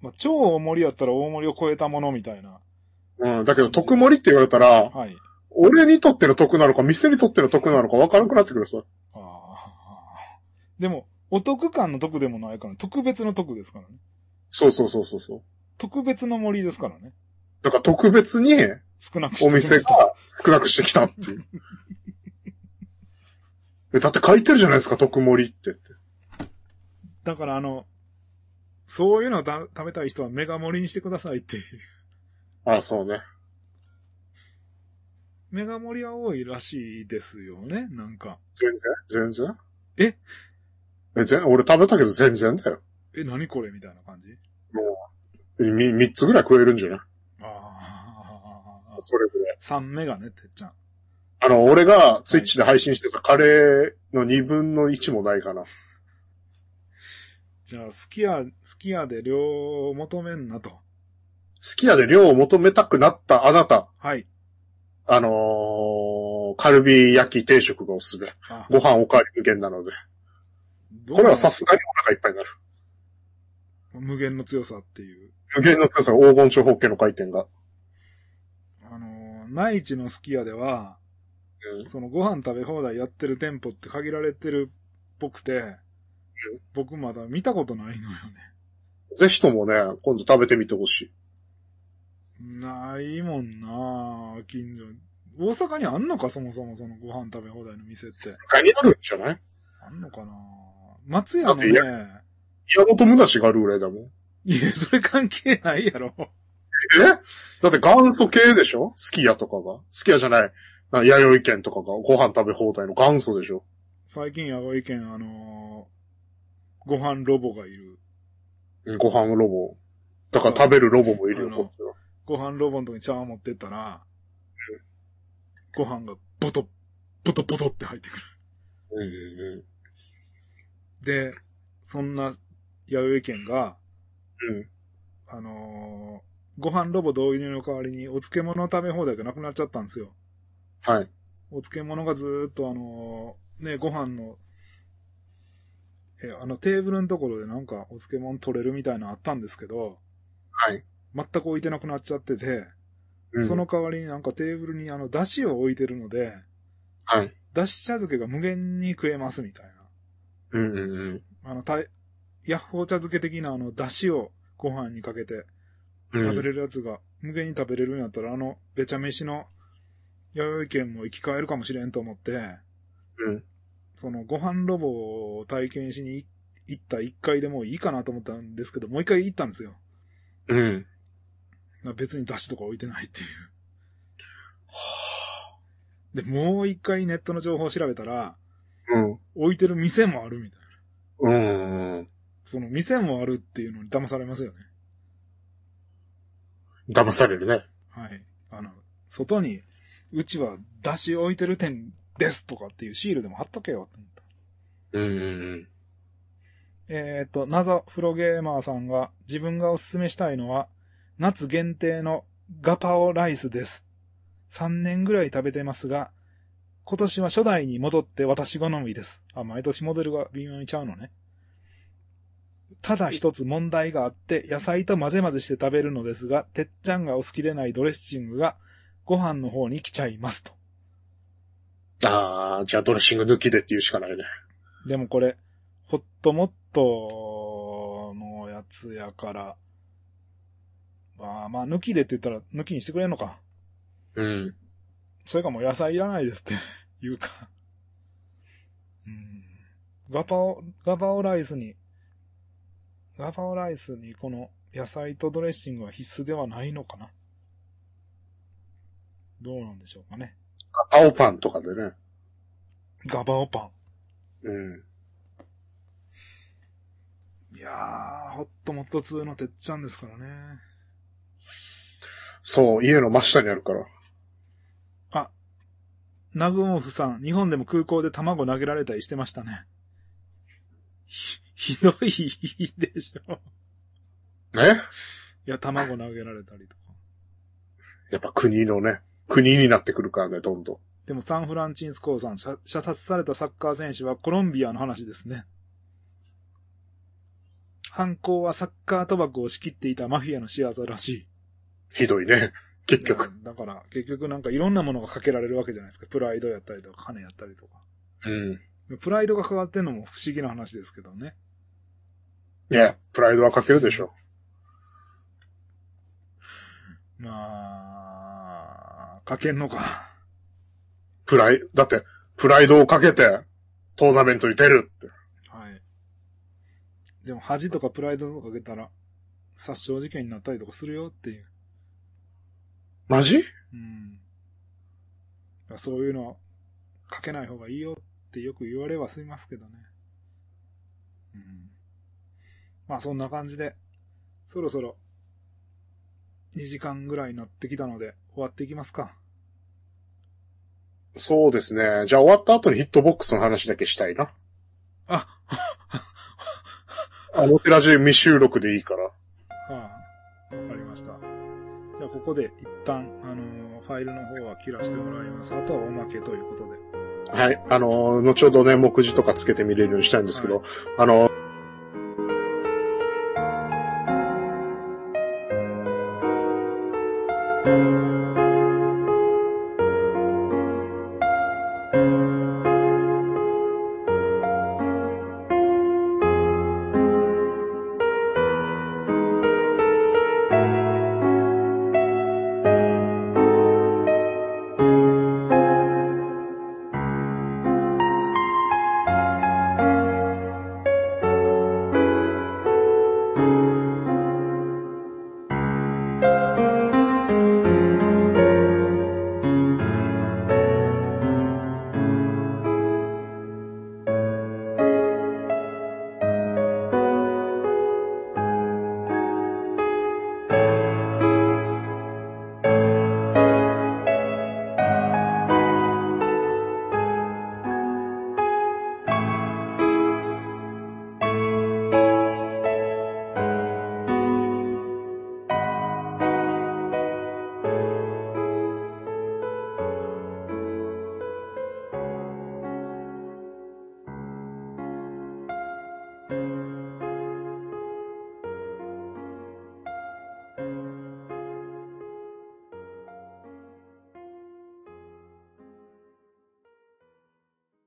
まあ、超大盛りやったら大盛りを超えたものみたいな。うん、だけど、特盛りって言われたら、はい。俺にとっての得なのか、店にとっての得なのか分からなくなってくるさ。ああ。でも、お得感の得でもないから、特別の得ですからね。そうそうそうそうそう。特別の森ですからね。だから特別に少なくしてお店が少なくしてきたっていう。えだって書いてるじゃないですか、特盛りってって。だからあの、そういうのをた食べたい人はメガ盛りにしてくださいっていう。あ、そうね。メガ盛りは多いらしいですよね、なんか。全然？全然？え？え、全、俺食べたけど全然だよ。え、何これみたいな感じ？み、三つぐらい食えるんじゃない？ああ、それぐらい。3メガね、てっちゃん。あの、俺がツイッチで配信してたカレーの二分の一もないかな。じゃあ、すき家、すき家で量を求めんなと。好き家で量を求めたくなったあなた、はい。あのー、カルビ焼き定食がおすすめ。あご飯おかわり無限なので。どう？これはさすがにお腹いっぱいになる。無限の強さっていう。無限の強さ、黄金長方形の回転が。あのー、内地のすき家では、うん。そのご飯食べ放題やってる店舗って限られてるっぽくて、僕まだ見たことないのよね。ぜひともね、今度食べてみてほしい。ないもんな近所。大阪にあんのかそもそもそのご飯食べ放題の店って。他にあるんじゃない？あんのかな松屋のね、だって宮本むなしがあるぐらいだもん。いや、それ関係ないやろ。え？だって元祖系でしょ？すき家とかが。すき家じゃない。な弥生県とかがご飯食べ放題の元祖でしょ最近、弥生県、あのーご飯ロボがいる。うんご飯ロボ。だから食べるロボもいるよ、こっちは。ご飯ロボのとこに茶碗持ってったら、ご飯がボト、ボトボトって入ってくる。で、そんな弥生県が、うん。うん。あのーご飯ロボ導入の代わりにお漬物食べ放題がなくなっちゃったんですよ。はい。お漬物がずーっとあのーね、ご飯の、え、あのテーブルのところでなんかお漬物取れるみたいなのあったんですけど、はい。全く置いてなくなっちゃってて、うんその、代わりになんかテーブルにあの、出汁を置いてるので、はい。出汁茶漬けが無限に食えますみたいうんうんうん。な。あの、たいヤッホー茶漬け的なあの、出汁をご飯にかけてうん食べれるやつが無限に食べれるんやったら、あの、べちゃ飯の弥生県も生き返るかもしれんと思って、うん。そのご飯ロボを体験しに行った一回でもいいかなと思ったんですけど、もう一回行ったんですよ。うん。別に出汁とか置いてないっていう。で、もう一回ネットの情報を調べたら、うん。置いてる店もあるみたいな。うん。その店もあるっていうのに騙されますよね。騙されるね。はい。あの、外に、うちは出汁置いてる店ですとかっていうシールでも貼っとけよって思った。うんうんえっ、と、謎プロゲーマーさんが自分がおすすめしたいのは、夏限定のガパオライスです。3年ぐらい食べてますが、今年は初代に戻って私好みです。あ、毎年モデルが微妙にちゃうのね。ただ一つ問題があって、野菜と混ぜ混ぜして食べるのですが、てっちゃんがお好きでないドレッシングがご飯の方に来ちゃいますと。ああ、じゃあドレッシング抜きでっていうしかないね。でもこれ、ホットモットのやつやから、まあまあ、抜きでって言ったら抜きにしてくれんのか。うん。それかもう野菜いらないですって言うか。うん。ガパオ、ガパオライスに、ガパオライスにこの野菜とドレッシングは必須ではないのかな。どうなんでしょうかね。青パンとかでね。ガバオパうん。ン。いやー、ホットモット2のてっちゃんですからね。そう、家の真下にあるから。あ、ナグモフさん、日本でも空港で卵投げられたりしてましたね。ひ、ひどいでしょ。ねいや、卵投げられたりとか。やっぱ国のね、国になってくるからね、どんどん。でもサンフランチンスコーさん、射射殺されたサッカー選手はコロンビアの話ですね。犯行はサッカー賭博を仕切っていたマフィアの仕業らしい。ひどいね。結局。だから、結局なんかいろんなものがかけられるわけじゃないですか。プライドやったりとか、金やったりとか。うん。プライドがかかってんのも不思議な話ですけどね。いや、プライドはかけるでしょ。まあ、かけんのか。プライ、だって、プライドをかけて、トーナメントに出るって。はい。でも恥とかプライドとかかけたら、殺傷事件になったりとかするよっていう。マジ？うん。そういうのかけない方がいいよってよく言われはすみますけどね。うん。まあそんな感じで、そろそろ2時間ぐらいになってきたので終わっていきますか。そうですね。じゃあ終わった後にヒットボックスの話だけしたいな。あ、あのテラジ未収録でいいから。はあ、わかりました。じゃあここで一旦、あのー、ファイルの方は切らしてもらいます。あとはおまけということで。はい。あのー、後ほどね、目次とかつけてみれるようにしたいんですけど、はい、あのーうん